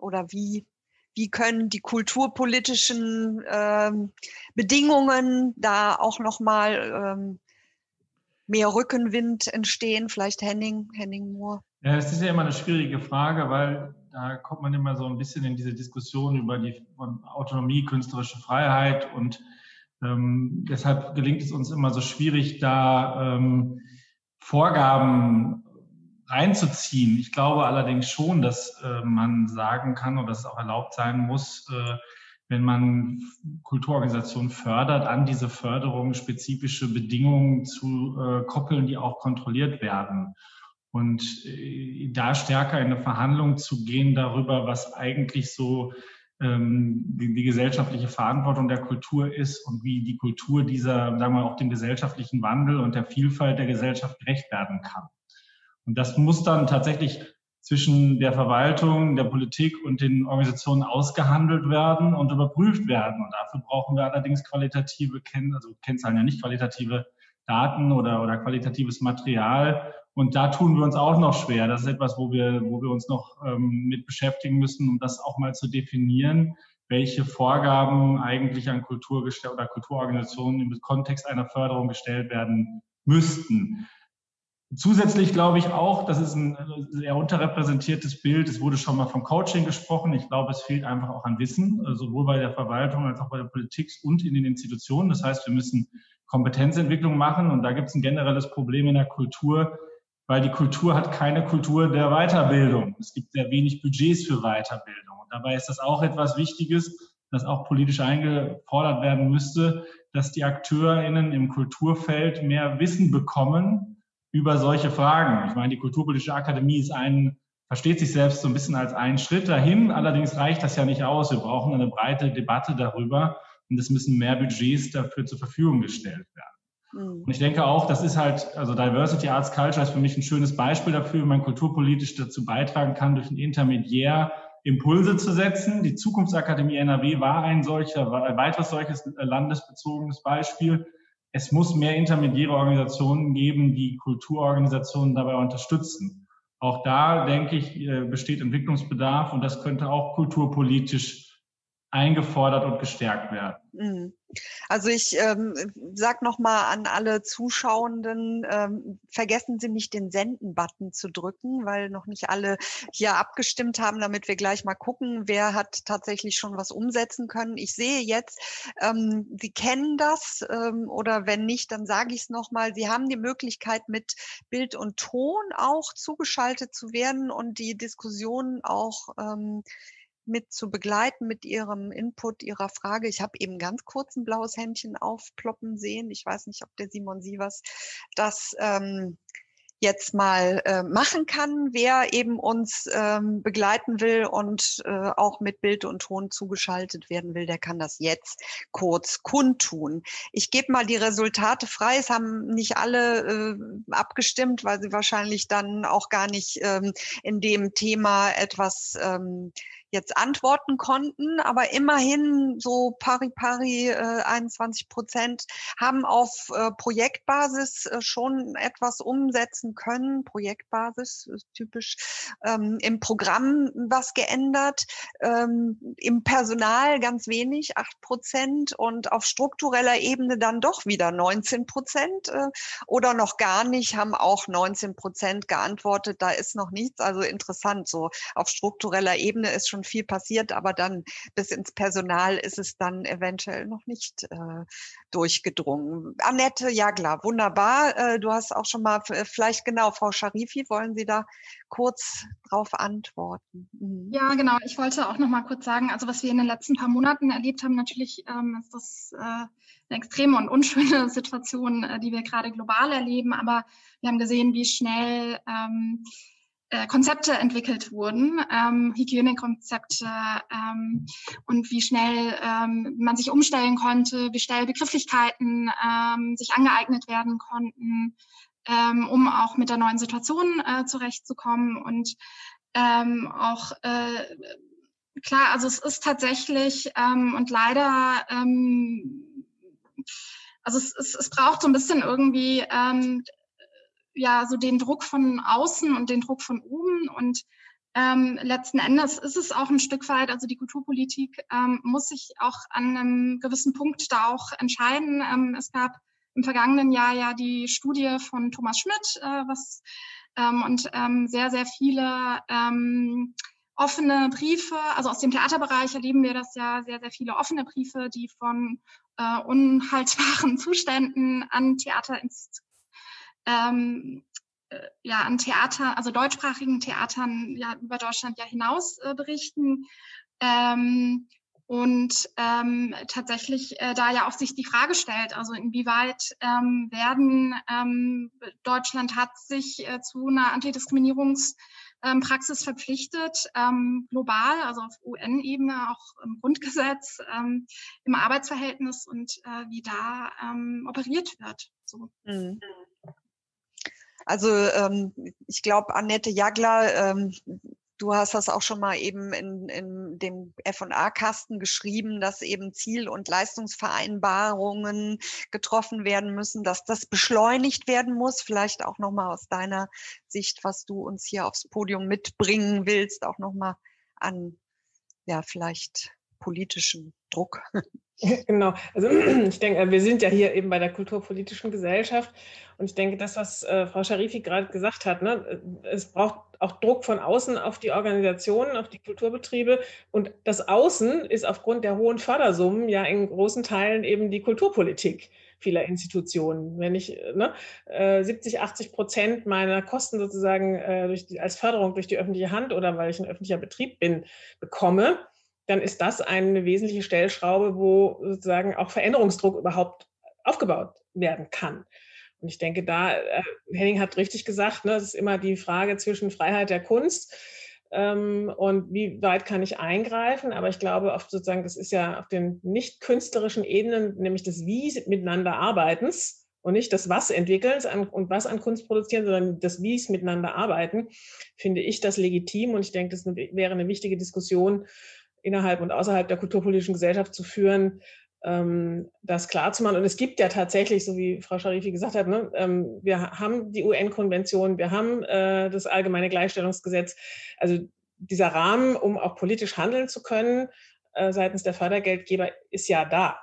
Oder wie, wie können die kulturpolitischen ähm, Bedingungen da auch nochmal ähm, mehr Rückenwind entstehen? Vielleicht Henning, Henning Moore. Ja, es ist ja immer eine schwierige Frage, weil da kommt man immer so ein bisschen in diese Diskussion über die Autonomie, künstlerische Freiheit und Ähm, deshalb gelingt es uns immer so schwierig, da ähm, Vorgaben reinzuziehen. Ich glaube allerdings schon, dass äh, man sagen kann und dass es auch erlaubt sein muss, äh, wenn man Kulturorganisationen fördert, an diese Förderung spezifische Bedingungen zu äh, koppeln, die auch kontrolliert werden. Und äh, da stärker in eine Verhandlung zu gehen darüber, was eigentlich so ähm, die, die, gesellschaftliche Verantwortung der Kultur ist und wie die Kultur dieser, sagen wir, auch dem gesellschaftlichen Wandel und der Vielfalt der Gesellschaft gerecht werden kann. Und das muss dann tatsächlich zwischen der Verwaltung, der Politik und den Organisationen ausgehandelt werden und überprüft werden. Und dafür brauchen wir allerdings qualitative Kenn also Kennzahlen ja nicht qualitative Daten oder, oder qualitatives Material. Und da tun wir uns auch noch schwer. Das ist etwas, wo wir, wo wir uns noch ähm, mit beschäftigen müssen, um das auch mal zu definieren, welche Vorgaben eigentlich an Kultur oder Kulturorganisationen im Kontext einer Förderung gestellt werden müssten. Zusätzlich glaube ich auch, das ist ein sehr unterrepräsentiertes Bild. Es wurde schon mal vom Coaching gesprochen. Ich glaube, es fehlt einfach auch an Wissen, äh, sowohl bei der Verwaltung als auch bei der Politik und in den Institutionen. Das heißt, wir müssen Kompetenzentwicklung machen und da gibt es ein generelles Problem in der Kultur, weil die Kultur hat keine Kultur der Weiterbildung. Es gibt sehr wenig Budgets für Weiterbildung. Und dabei ist das auch etwas Wichtiges, das auch politisch eingefordert werden müsste, dass die AkteurInnen im Kulturfeld mehr Wissen bekommen, über solche Fragen. Ich meine, die Kulturpolitische Akademie ist ein, versteht sich selbst so ein bisschen als einen Schritt dahin. Allerdings reicht das ja nicht aus. Wir brauchen eine breite Debatte darüber und es müssen mehr Budgets dafür zur Verfügung gestellt werden. Mhm. Und ich denke auch, das ist halt, also Diversity Arts Culture ist für mich ein schönes Beispiel dafür, wie man kulturpolitisch dazu beitragen kann, durch ein Intermediär Impulse zu setzen. Die Zukunftsakademie NRW war ein solcher, war ein weiteres solches landesbezogenes Beispiel es muss mehr intermediäre Organisationen geben, die Kulturorganisationen dabei unterstützen. Auch da, denke ich, äh, besteht Entwicklungsbedarf und das könnte auch kulturpolitisch eingefordert und gestärkt werden. Mhm. Also ich ähm, sage nochmal an alle Zuschauenden, ähm, vergessen Sie nicht den Senden-Button zu drücken, weil noch nicht alle hier abgestimmt haben, damit wir gleich mal gucken, wer hat tatsächlich schon was umsetzen können. Ich sehe jetzt, ähm, Sie kennen das ähm, oder wenn nicht, dann sage ich es nochmal. Sie haben die Möglichkeit, mit Bild und Ton auch zugeschaltet zu werden und die Diskussion auch ähm, mit zu begleiten mit Ihrem Input, Ihrer Frage. Ich habe eben ganz kurz ein blaues Händchen aufploppen sehen. Ich weiß nicht, ob der Simon Sievers das ähm, jetzt mal äh, machen kann. Wer eben uns ähm, begleiten will und äh, auch mit Bild und Ton zugeschaltet werden will, der kann das jetzt kurz kundtun. Ich gebe mal die Resultate frei. Es haben nicht alle äh, abgestimmt, weil sie wahrscheinlich dann auch gar nicht ähm, in dem Thema etwas ähm, jetzt antworten konnten, aber immerhin so pari pari äh, 21 Prozent haben auf äh, Projektbasis äh, schon etwas umsetzen können. Projektbasis ist typisch ähm, im Programm was geändert, ähm, im Personal ganz wenig, acht Prozent und auf struktureller Ebene dann doch wieder 19 Prozent äh, oder noch gar nicht, haben auch 19 Prozent geantwortet. Da ist noch nichts. Also interessant, so auf struktureller Ebene ist schon schon viel passiert, aber dann bis ins Personal ist es dann eventuell noch nicht äh, durchgedrungen. Annette Jagler, wunderbar. Äh, du hast auch schon mal, äh, vielleicht genau, Frau Scharifi, wollen Sie da kurz drauf antworten? Mhm. Ja, genau. Ich wollte auch noch mal kurz sagen, also was wir in den letzten paar Monaten erlebt haben, natürlich ähm, ist das äh, eine extreme und unschöne Situation, äh, die wir gerade global erleben, aber wir haben gesehen, wie schnell ähm, äh, Konzepte entwickelt wurden, ähm, Hygienekonzepte ähm, und wie schnell ähm, man sich umstellen konnte, wie schnell Begrifflichkeiten ähm, sich angeeignet werden konnten, ähm, um auch mit der neuen Situation äh, zurechtzukommen und ähm, auch äh, klar, also es ist tatsächlich ähm, und leider ähm, also es, es, es braucht so ein bisschen irgendwie ähm, ja so den Druck von außen und den Druck von oben und ähm, letzten Endes ist es auch ein Stück weit, also die Kulturpolitik ähm, muss sich auch an einem gewissen Punkt da auch entscheiden. Ähm, es gab im vergangenen Jahr ja die Studie von Thomas Schmidt, äh, was ähm, und ähm, sehr, sehr viele ähm, offene Briefe, also aus dem Theaterbereich erleben wir das ja sehr, sehr viele offene Briefe, die von äh, unhaltbaren Zuständen an Theater ähm, äh, ja, an Theater, also deutschsprachigen Theatern ja über Deutschland ja hinaus äh, berichten. Ähm, und ähm, tatsächlich äh, da ja auch sich die Frage stellt, also inwieweit ähm, werden ähm, Deutschland hat sich äh, zu einer Antidiskriminierungs- ähm, Praxis verpflichtet, ähm, global, also auf UN-Ebene, auch im Grundgesetz, ähm, im Arbeitsverhältnis und äh, wie da ähm, operiert wird. So. Mhm. Also ähm, ich glaube, Annette Jagler ähm, Du hast das auch schon mal eben in, in dem F&A-Kasten geschrieben, dass eben Ziel- und Leistungsvereinbarungen getroffen werden müssen, dass das beschleunigt werden muss. Vielleicht auch noch mal aus deiner Sicht, was du uns hier aufs Podium mitbringen willst, auch noch mal an, ja, vielleicht politischen Druck. Genau. Also ich denke, wir sind ja hier eben bei der kulturpolitischen Gesellschaft und ich denke, das, was äh, Frau Scharifi gerade gesagt hat, ne, es braucht auch Druck von außen auf die Organisationen, auf die Kulturbetriebe und das Außen ist aufgrund der hohen Fördersummen ja in großen Teilen eben die Kulturpolitik vieler Institutionen. Wenn ich ne, 70, 80 Prozent meiner Kosten sozusagen äh, die, als Förderung durch die öffentliche Hand oder weil ich ein öffentlicher Betrieb bin, bekomme, dann ist das eine wesentliche Stellschraube, wo sozusagen auch Veränderungsdruck überhaupt aufgebaut werden kann. Und ich denke, da, äh, Henning hat richtig gesagt, ne, es ist immer die Frage zwischen Freiheit der Kunst ähm, und wie weit kann ich eingreifen. Aber ich glaube, oft sozusagen, das ist ja auf den nicht künstlerischen Ebenen, nämlich das Wie miteinander arbeitens und nicht das Was entwickeln und was an Kunst produzieren, sondern das Wie miteinander arbeiten, finde ich das legitim. Und ich denke, das wäre eine wichtige Diskussion, innerhalb und außerhalb der kulturpolitischen Gesellschaft zu führen, ähm, das klar zu machen. Und es gibt ja tatsächlich, so wie Frau Scharifi gesagt hat, ne, ähm, wir haben die UN-Konvention, wir haben äh, das allgemeine Gleichstellungsgesetz, also dieser Rahmen, um auch politisch handeln zu können äh, seitens der Fördergeldgeber, ist ja da.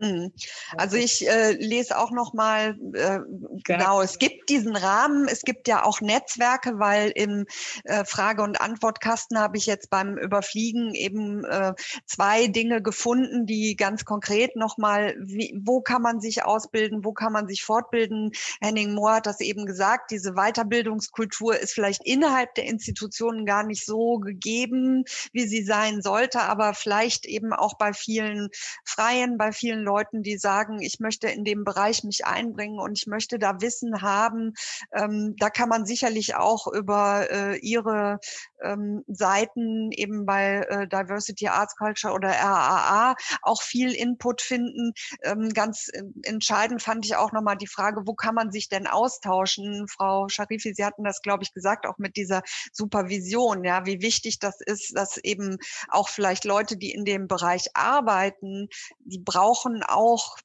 Mhm. Also ich äh, lese auch noch mal äh, genau. Es gibt diesen Rahmen. Es gibt ja auch Netzwerke, weil im äh, Frage- und Antwortkasten habe ich jetzt beim Überfliegen eben äh, zwei Dinge gefunden, die ganz konkret noch mal, wie, wo kann man sich ausbilden, wo kann man sich fortbilden. Henning Mohr hat das eben gesagt. Diese Weiterbildungskultur ist vielleicht innerhalb der Institutionen gar nicht so gegeben, wie sie sein sollte, aber vielleicht eben auch bei vielen Freien, bei vielen Leuten, die sagen, ich möchte in dem Bereich mich einbringen und ich möchte da Wissen haben. Ähm, da kann man sicherlich auch über äh, ihre ähm, Seiten eben bei äh, Diversity Arts Culture oder RAA auch viel Input finden. Ähm, ganz äh, entscheidend fand ich auch nochmal die Frage, wo kann man sich denn austauschen? Frau Sharifi, Sie hatten das, glaube ich, gesagt, auch mit dieser Supervision, ja, wie wichtig das ist, dass eben auch vielleicht Leute, die in dem Bereich arbeiten, die brauchen auch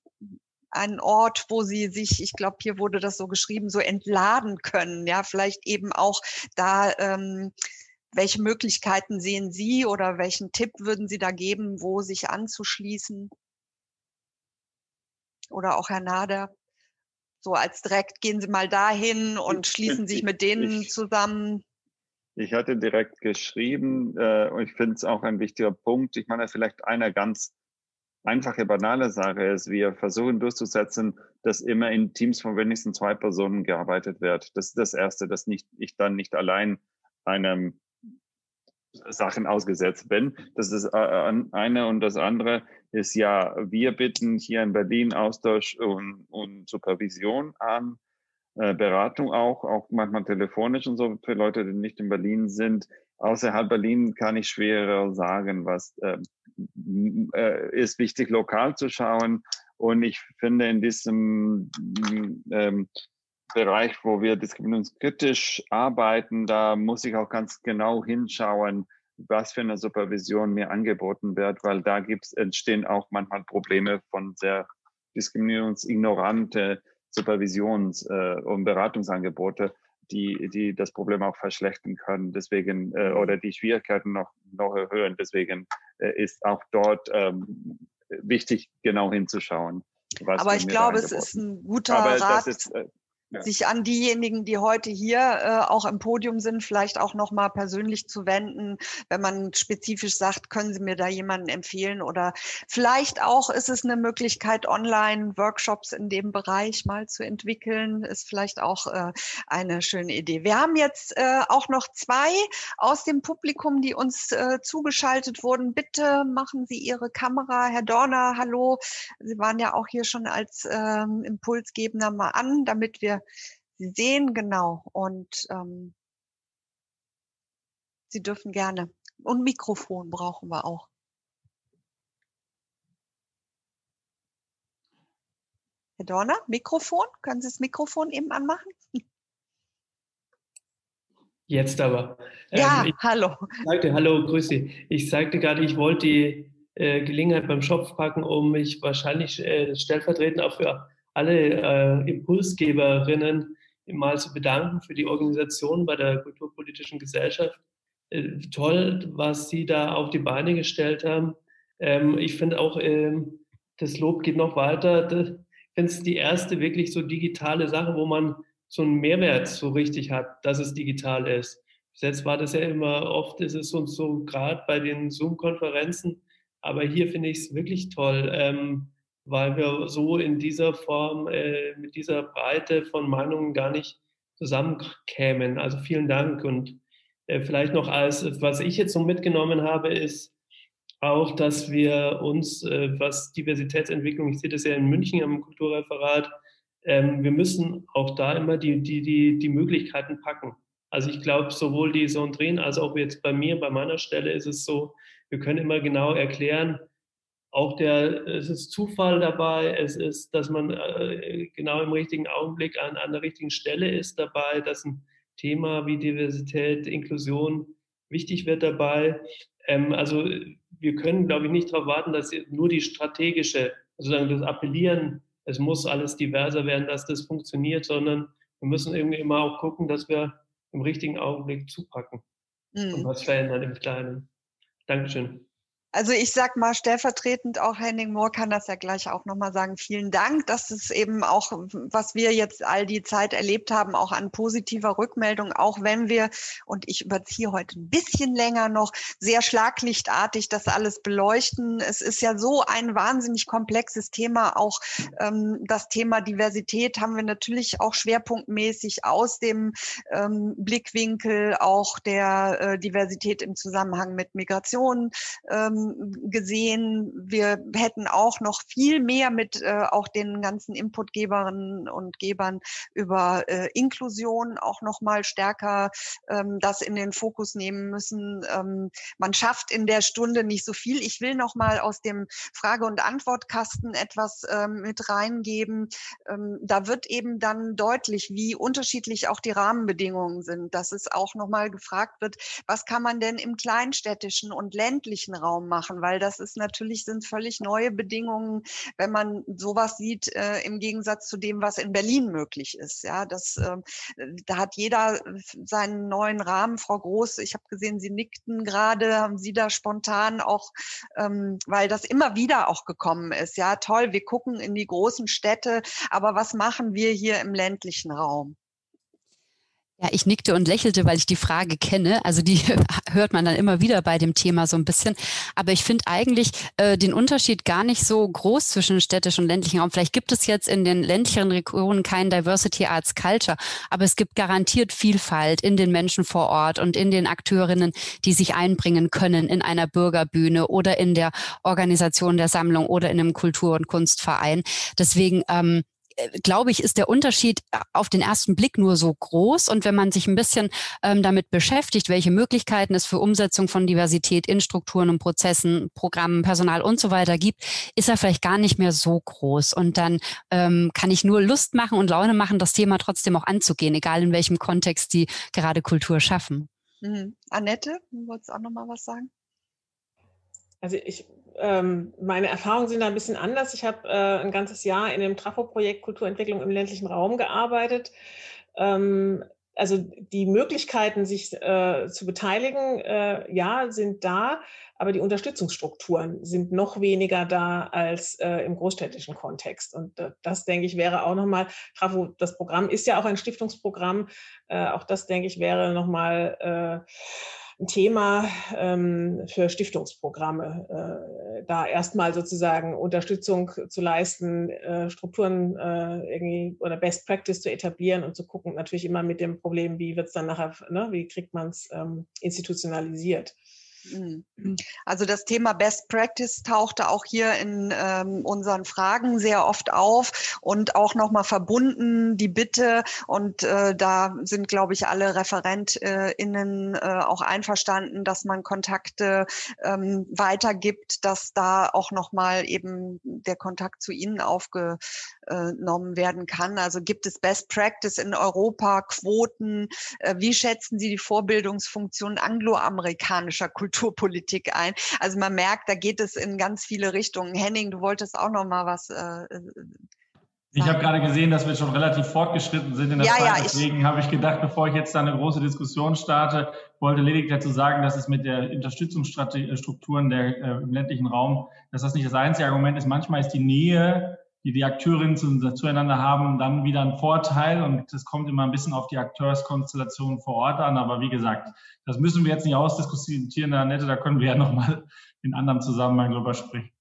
einen Ort, wo sie sich, ich glaube, hier wurde das so geschrieben, so entladen können. Ja, vielleicht eben auch da, ähm, welche Möglichkeiten sehen Sie oder welchen Tipp würden Sie da geben, wo sich anzuschließen? Oder auch Herr Nader, so als direkt gehen Sie mal dahin und schließen sich mit denen zusammen. Ich hatte direkt geschrieben äh, und ich finde es auch ein wichtiger Punkt. Ich meine, vielleicht einer ganz einfache, banale Sache ist, wir versuchen durchzusetzen, dass immer in Teams von wenigstens zwei Personen gearbeitet wird. Das ist das Erste, dass nicht, ich dann nicht allein einem Sachen ausgesetzt bin. Das ist äh, eine und das andere ist ja, wir bitten hier in Berlin Austausch und, und Supervision an, äh, Beratung auch, auch manchmal telefonisch und so für Leute, die nicht in Berlin sind. Außerhalb Berlin kann ich schwerer sagen, was äh, äh, ist wichtig, lokal zu schauen. Und ich finde in diesem ähm, Bereich, wo wir diskriminierungskritisch arbeiten, da muss ich auch ganz genau hinschauen, was für eine Supervision mir angeboten wird, weil da gibt's, entstehen auch manchmal Probleme von sehr diskriminierungsignorante Supervisions- äh, und Beratungsangebote die, die das Problem auch verschlechtern können, deswegen äh, mhm. oder die Schwierigkeiten noch, noch erhöhen. Deswegen äh, ist auch dort ähm, wichtig, genau hinzuschauen. Aber ich glaube, es ist ein guter Aber Rat. Ist, äh, sich an diejenigen, die heute hier äh, auch im Podium sind, vielleicht auch nochmal persönlich zu wenden, wenn man spezifisch sagt, können Sie mir da jemanden empfehlen oder vielleicht auch ist es eine Möglichkeit, Online-Workshops in dem Bereich mal zu entwickeln, ist vielleicht auch äh, eine schöne Idee. Wir haben jetzt äh, auch noch zwei aus dem Publikum, die uns äh, zugeschaltet wurden. Bitte machen Sie Ihre Kamera. Herr Dorner, hallo. Sie waren ja auch hier schon als ähm, Impulsgebender mal an, damit wir Sie sehen genau und ähm, Sie dürfen gerne. Und Mikrofon brauchen wir auch. Herr Dorner, Mikrofon? Können Sie das Mikrofon eben anmachen? Jetzt aber. Ja, ähm, hallo. Sagte, hallo, grüße. Ich sagte gerade, ich wollte die äh, Gelegenheit beim Schopf packen, um mich wahrscheinlich äh, stellvertretend auch für alle äh, Impulsgeberinnen mal zu bedanken für die Organisation bei der Kulturpolitischen Gesellschaft. Äh, toll, was Sie da auf die Beine gestellt haben. Ähm, ich finde auch, ähm, das Lob geht noch weiter. Ich finde es die erste wirklich so digitale Sache, wo man so einen Mehrwert so richtig hat, dass es digital ist. Bis jetzt war das ja immer oft, ist es so, so gerade bei den Zoom-Konferenzen, aber hier finde ich es wirklich toll. Ähm, weil wir so in dieser Form, äh, mit dieser Breite von Meinungen gar nicht zusammenkämen. Also vielen Dank. Und äh, vielleicht noch als, was ich jetzt so mitgenommen habe, ist auch, dass wir uns, äh, was Diversitätsentwicklung, ich sehe das ja in München am Kulturreferat, ähm, wir müssen auch da immer die, die, die, die Möglichkeiten packen. Also ich glaube, sowohl die Sondrin als auch jetzt bei mir, bei meiner Stelle ist es so, wir können immer genau erklären, auch der, es ist Zufall dabei, es ist, dass man äh, genau im richtigen Augenblick an, an der richtigen Stelle ist dabei, dass ein Thema wie Diversität, Inklusion wichtig wird dabei. Ähm, also wir können, glaube ich, nicht darauf warten, dass nur die strategische, sozusagen das Appellieren, es muss alles diverser werden, dass das funktioniert, sondern wir müssen irgendwie immer auch gucken, dass wir im richtigen Augenblick zupacken mhm. und was verändern im Kleinen. Dankeschön. Also ich sag mal stellvertretend auch Henning Mohr kann das ja gleich auch nochmal sagen. Vielen Dank. Das ist eben auch, was wir jetzt all die Zeit erlebt haben, auch an positiver Rückmeldung, auch wenn wir, und ich überziehe heute ein bisschen länger noch, sehr schlaglichtartig das alles beleuchten. Es ist ja so ein wahnsinnig komplexes Thema. Auch ähm, das Thema Diversität haben wir natürlich auch schwerpunktmäßig aus dem ähm, Blickwinkel auch der äh, Diversität im Zusammenhang mit Migration. Ähm, gesehen. Wir hätten auch noch viel mehr mit äh, auch den ganzen Inputgeberinnen und Gebern über äh, Inklusion auch noch mal stärker ähm, das in den Fokus nehmen müssen. Ähm, man schafft in der Stunde nicht so viel. Ich will noch mal aus dem Frage- und Antwortkasten etwas ähm, mit reingeben. Ähm, da wird eben dann deutlich, wie unterschiedlich auch die Rahmenbedingungen sind, dass es auch noch mal gefragt wird, was kann man denn im kleinstädtischen und ländlichen Raum machen, weil das ist natürlich, sind völlig neue Bedingungen, wenn man sowas sieht, äh, im Gegensatz zu dem, was in Berlin möglich ist. Ja, das, äh, da hat jeder seinen neuen Rahmen. Frau Groß, ich habe gesehen, Sie nickten gerade, haben Sie da spontan auch, ähm, weil das immer wieder auch gekommen ist. Ja, toll, wir gucken in die großen Städte, aber was machen wir hier im ländlichen Raum? Ja, ich nickte und lächelte, weil ich die Frage kenne. Also die hört man dann immer wieder bei dem Thema so ein bisschen. Aber ich finde eigentlich äh, den Unterschied gar nicht so groß zwischen städtisch und ländlichen Raum. Vielleicht gibt es jetzt in den ländlicheren Regionen kein Diversity Arts Culture, aber es gibt garantiert Vielfalt in den Menschen vor Ort und in den Akteurinnen, die sich einbringen können in einer Bürgerbühne oder in der Organisation der Sammlung oder in einem Kultur- und Kunstverein. Deswegen ähm, äh, glaube ich, ist der Unterschied äh, auf den ersten Blick nur so groß. Und wenn man sich ein bisschen ähm, damit beschäftigt, welche Möglichkeiten es für Umsetzung von Diversität in Strukturen und Prozessen, Programmen, Personal und so weiter gibt, ist er vielleicht gar nicht mehr so groß. Und dann ähm, kann ich nur Lust machen und Laune machen, das Thema trotzdem auch anzugehen, egal in welchem Kontext die gerade Kultur schaffen. Mhm. Annette, wolltest du auch noch mal was sagen? Also ich ähm, meine Erfahrungen sind da ein bisschen anders. Ich habe äh, ein ganzes Jahr in dem Trafo-Projekt Kulturentwicklung im ländlichen Raum gearbeitet. Ähm, also die Möglichkeiten, sich äh, zu beteiligen, äh, ja, sind da, aber die Unterstützungsstrukturen sind noch weniger da als äh, im großstädtischen Kontext. Und äh, das, denke ich, wäre auch nochmal, Trafo, das Programm ist ja auch ein Stiftungsprogramm, äh, auch das, denke ich, wäre nochmal äh, ein Thema ähm, für Stiftungsprogramme, äh, da erstmal sozusagen Unterstützung zu leisten, äh, Strukturen äh, irgendwie oder Best Practice zu etablieren und zu gucken, natürlich immer mit dem Problem, wie wird es dann nachher, ne, wie kriegt man es ähm, institutionalisiert. Mhm. Also das Thema Best Practice tauchte auch hier in ähm, unseren Fragen sehr oft auf und auch nochmal verbunden die Bitte und äh, da sind, glaube ich, alle ReferentInnen äh, auch einverstanden, dass man Kontakte ähm, weitergibt, dass da auch nochmal eben der Kontakt zu Ihnen aufgenommen werden kann. Also gibt es Best Practice in Europa, Quoten? Äh, wie schätzen Sie die Vorbildungsfunktion angloamerikanischer Kultur? Kulturpolitik ein. Also man merkt, da geht es in ganz viele Richtungen. Henning, du wolltest auch noch mal was. Äh, äh ich habe gerade gesehen, dass wir schon relativ fortgeschritten sind in der ja, Zeit. Ja, Deswegen habe ich gedacht, bevor ich jetzt da eine große Diskussion starte, wollte lediglich dazu sagen, dass es mit der Unterstützungsstrukturen der, äh, im ländlichen Raum, dass das nicht das einzige Argument ist. Manchmal ist die Nähe die die Akteurinnen zueinander haben, dann wieder ein Vorteil. Und das kommt immer ein bisschen auf die Akteurskonstellation vor Ort an. Aber wie gesagt, das müssen wir jetzt nicht ausdiskutieren, Annette, da können wir ja nochmal in anderem Zusammenhang drüber sprechen.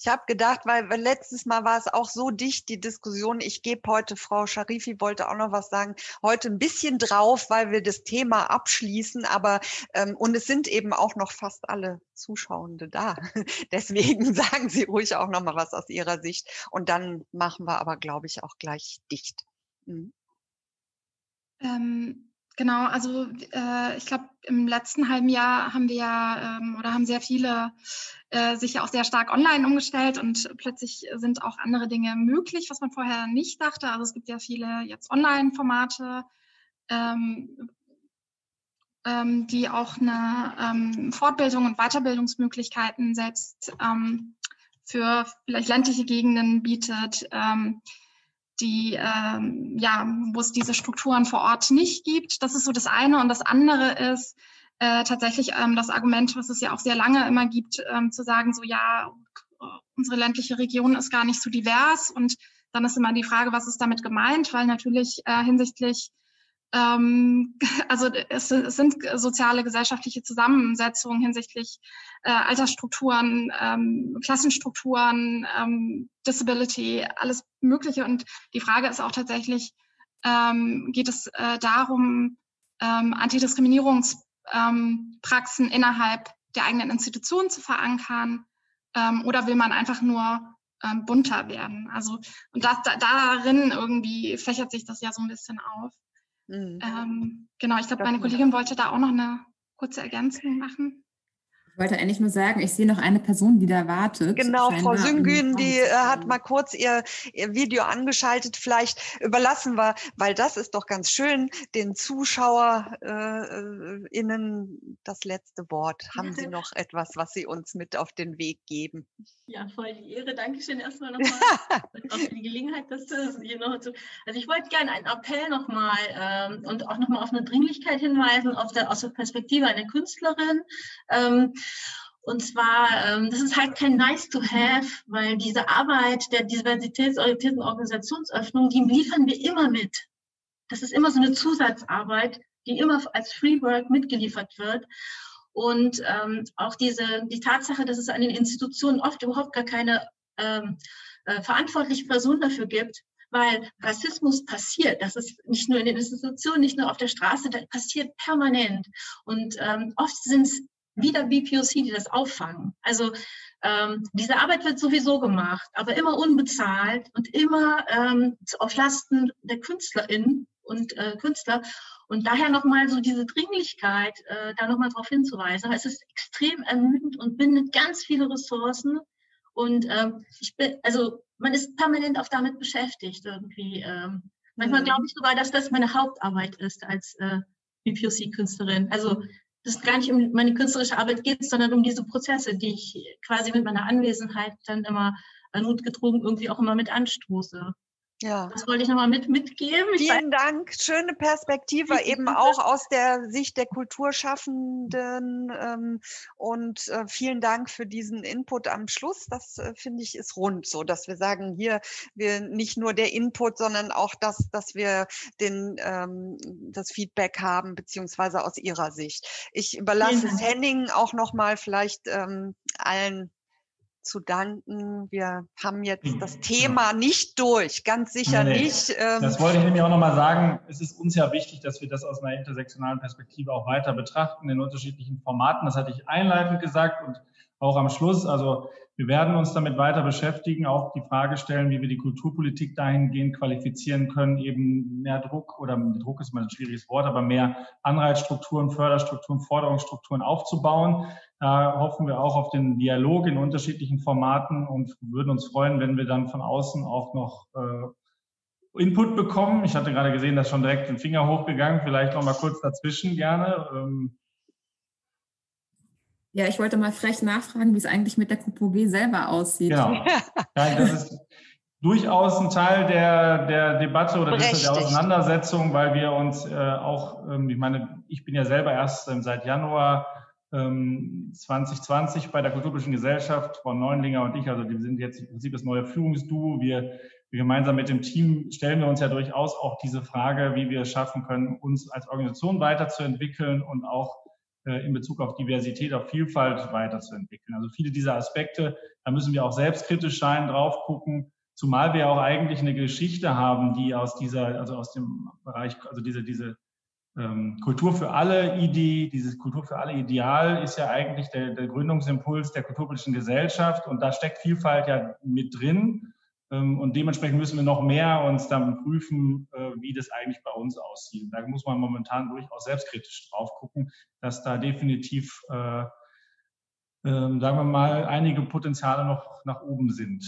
Ich habe gedacht, weil, letztes Mal war es auch so dicht, die Diskussion. Ich gebe heute, Frau Scharifi wollte auch noch was sagen, heute ein bisschen drauf, weil wir das Thema abschließen. Aber ähm, und es sind eben auch noch fast alle Zuschauende da. Deswegen sagen Sie ruhig auch noch mal was aus Ihrer Sicht. Und dann machen wir aber, glaube ich, auch gleich dicht. Mhm. Ähm, Genau, also äh, ich glaube, im letzten halben Jahr haben wir ja ähm, oder haben sehr viele äh, sich ja auch sehr stark online umgestellt und plötzlich sind auch andere Dinge möglich, was man vorher nicht dachte. Also es gibt ja viele jetzt Online-Formate, ähm, ähm, die auch eine ähm, Fortbildung und Weiterbildungsmöglichkeiten selbst ähm, für vielleicht ländliche Gegenden bietet. Die, ähm, ja, wo es diese Strukturen vor Ort nicht gibt. Das ist so das eine. Und das andere ist äh, tatsächlich ähm, das Argument, was es ja auch sehr lange immer gibt, ähm, zu sagen, so ja, unsere ländliche Region ist gar nicht so divers. Und dann ist immer die Frage, was ist damit gemeint? Weil natürlich äh, hinsichtlich also es, sind soziale, gesellschaftliche Zusammensetzungen hinsichtlich äh, Altersstrukturen, ähm, Klassenstrukturen, ähm, Disability, alles Mögliche. Und die Frage ist auch tatsächlich, ähm, geht es äh, darum, ähm, Antidiskriminierungspraxen ähm, innerhalb der eigenen Institutionen zu verankern ähm, oder will man einfach nur ähm, bunter werden? Also und das, da, darin irgendwie fächert sich das ja so ein bisschen auf. Mhm. Ähm, genau, ich glaube, meine Kollegin wollte da auch noch eine kurze Ergänzung machen. Ich wollte eigentlich nur sagen, ich sehe noch eine Person, die da wartet. Genau, Frau Süngün, die äh, hat mal kurz ihr, ihr, Video angeschaltet. Vielleicht überlassen wir, weil das ist doch ganz schön, den ZuschauerInnen äh, das letzte Wort. Haben Sie noch etwas, was Sie uns mit auf den Weg geben? Ja, voll die Ehre. Dankeschön erstmal nochmal für die Gelegenheit, dass das hier noch zu. Also ich wollte gerne einen Appell nochmal ähm, und auch nochmal auf eine Dringlichkeit hinweisen, auf der, aus der Perspektive einer Künstlerin. Ähm, und zwar, ähm, das ist halt kein nice to have, weil diese Arbeit der diversitätsorientierten Organisationsöffnung, die liefern wir immer mit. Das ist immer so eine Zusatzarbeit, die immer als Free Work mitgeliefert wird. Und ähm, auch diese, die Tatsache, dass es an den Institutionen oft überhaupt gar keine ähm, äh, verantwortliche Person dafür gibt, weil Rassismus passiert. Das ist nicht nur in den Institutionen, nicht nur auf der Straße, das passiert permanent. Und ähm, oft sind es wieder BPOC, die das auffangen. Also ähm, diese Arbeit wird sowieso gemacht, aber immer unbezahlt und immer ähm, auf Lasten der KünstlerInnen und äh, Künstler. Und daher nochmal so diese Dringlichkeit, äh, da nochmal darauf hinzuweisen. Es ist extrem ermüdend und bindet ganz viele Ressourcen. Und ähm, ich bin, also man ist permanent auch damit beschäftigt irgendwie. Ähm, manchmal mhm. glaube ich sogar, dass das meine Hauptarbeit ist als äh, BPOC-Künstlerin. Also es gar nicht um meine künstlerische Arbeit geht, sondern um diese Prozesse, die ich quasi mit meiner Anwesenheit dann immer notgedrungen irgendwie auch immer mit anstoße. Ja. Das wollte ich nochmal mit, mitgeben. Vielen Dank. Schöne Perspektive, eben auch aus der Sicht der Kulturschaffenden. Ähm, und äh, vielen Dank für diesen Input am Schluss. Das äh, finde ich ist rund, so dass wir sagen, hier wir nicht nur der Input, sondern auch das, dass wir den, ähm, das Feedback haben, beziehungsweise aus Ihrer Sicht. Ich überlasse es Henning auch nochmal vielleicht ähm, allen zu danken. Wir haben jetzt das Thema genau. nicht durch, ganz sicher nee, nicht. Ähm, das wollte ich nämlich auch nochmal sagen. Es ist uns ja wichtig, dass wir das aus einer intersektionalen Perspektive auch weiter betrachten in unterschiedlichen Formaten. Das hatte ich einleitend gesagt und auch am Schluss. Also wir werden uns damit weiter beschäftigen, auch die Frage stellen, wie wir die Kulturpolitik dahingehend qualifizieren können, eben mehr Druck oder Druck ist mal ein schwieriges Wort, aber mehr Anreizstrukturen, Förderstrukturen, Forderungsstrukturen aufzubauen. Da hoffen wir auch auf den Dialog in unterschiedlichen Formaten und würden uns freuen, wenn wir dann von außen auch noch äh, Input bekommen. Ich hatte gerade gesehen, dass schon direkt den Finger hochgegangen. Vielleicht noch mal kurz dazwischen gerne. Ähm, ja, ich wollte mal frech nachfragen, wie es eigentlich mit der KUPOG selber aussieht. Genau. Ja, das ist durchaus ein Teil der, der Debatte oder der Auseinandersetzung, weil wir uns äh, auch, ähm, ich meine, ich bin ja selber erst ähm, seit Januar 2020 bei der Kulturpolitischen Gesellschaft, Frau Neunlinger und ich, also wir sind jetzt im Prinzip das neue Führungsduo. Wir, wir gemeinsam mit dem Team stellen wir uns ja durchaus auch diese Frage, wie wir es schaffen können, uns als Organisation weiterzuentwickeln und auch äh, in Bezug auf Diversität, auf Vielfalt weiterzuentwickeln. Also viele dieser Aspekte, da müssen wir auch selbstkritisch sein, drauf gucken, zumal wir auch eigentlich eine Geschichte haben, die aus dieser, also aus dem Bereich, also diese, diese ähm, Kultur für alle Idee, dieses Kultur für alle Ideal ist ja eigentlich der, der Gründungsimpuls der kulturpolitischen Gesellschaft und da steckt Vielfalt ja mit drin. Ähm, und dementsprechend müssen wir noch mehr uns dann prüfen, äh, wie das eigentlich bei uns aussieht. Da muss man momentan durchaus selbstkritisch drauf gucken, dass da definitiv, äh, äh, sagen wir mal, einige Potenziale noch nach oben sind.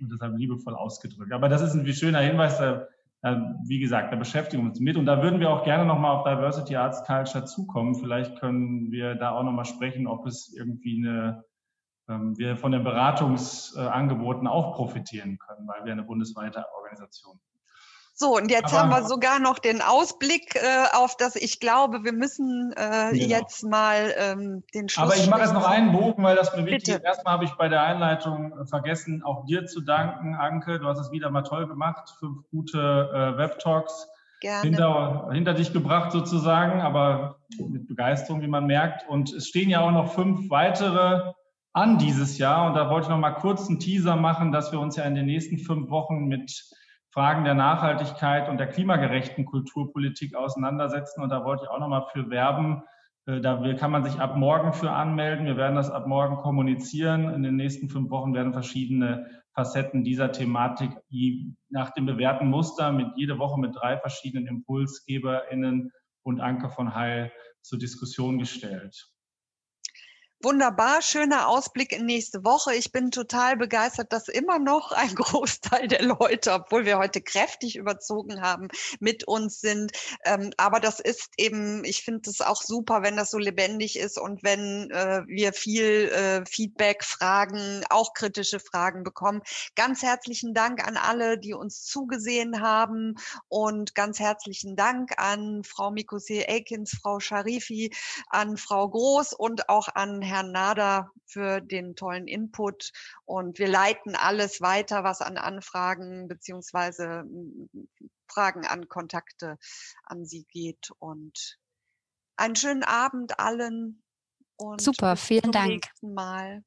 Und deshalb liebevoll ausgedrückt. Aber das ist ein schöner Hinweis, da, wie gesagt, da beschäftigen wir uns mit. Und da würden wir auch gerne nochmal auf Diversity Arts Culture zukommen. Vielleicht können wir da auch nochmal sprechen, ob es irgendwie eine ähm, wir von den Beratungsangeboten auch profitieren können, weil wir eine bundesweite Organisation sind. So, und jetzt Aber, haben wir sogar noch den Ausblick äh, auf das, ich glaube, wir müssen äh, genau. jetzt mal ähm, den Schluss. Aber ich mache jetzt noch einen Bogen, weil das mir wichtig ist. Erstmal habe ich bei der Einleitung äh, vergessen, auch dir zu danken, Anke. Du hast es wieder mal toll gemacht. Fünf gute äh, Web-Talks hinter, hinter dich gebracht sozusagen, aber mit Begeisterung, wie man merkt. Und es stehen ja auch noch fünf weitere an dieses Jahr. Und da wollte ich noch mal kurz einen Teaser machen, dass wir uns ja in den nächsten fünf Wochen mit Fragen der Nachhaltigkeit und der klimagerechten Kulturpolitik auseinandersetzen. Und da wollte ich auch noch mal für werben. Äh, da kann man sich ab morgen für anmelden. Wir werden das ab morgen kommunizieren. In den nächsten fünf Wochen werden verschiedene Facetten dieser Thematik nach dem bewährten Muster mit jede Woche mit drei verschiedenen ImpulsgeberInnen und Anke von Heil zur Diskussion gestellt. Wunderbar, schöner Ausblick in nächste Woche. Ich bin total begeistert, dass immer noch ein Großteil der Leute, obwohl wir heute kräftig überzogen haben, mit uns sind. Ähm, aber das ist eben, ich finde es auch super, wenn das so lebendig ist und wenn äh, wir viel äh, Feedback, Fragen, auch kritische Fragen bekommen. Ganz herzlichen Dank an alle, die uns zugesehen haben und ganz herzlichen Dank an Frau Mikose Eikins, Frau Sharifi, an Frau Groß und auch an Herrn Herrn Nader für den tollen Input und wir leiten alles weiter, was an Anfragen beziehungsweise hm, Fragen an Kontakte an Sie geht und einen schönen Abend allen und Super, vielen Dank. Mal.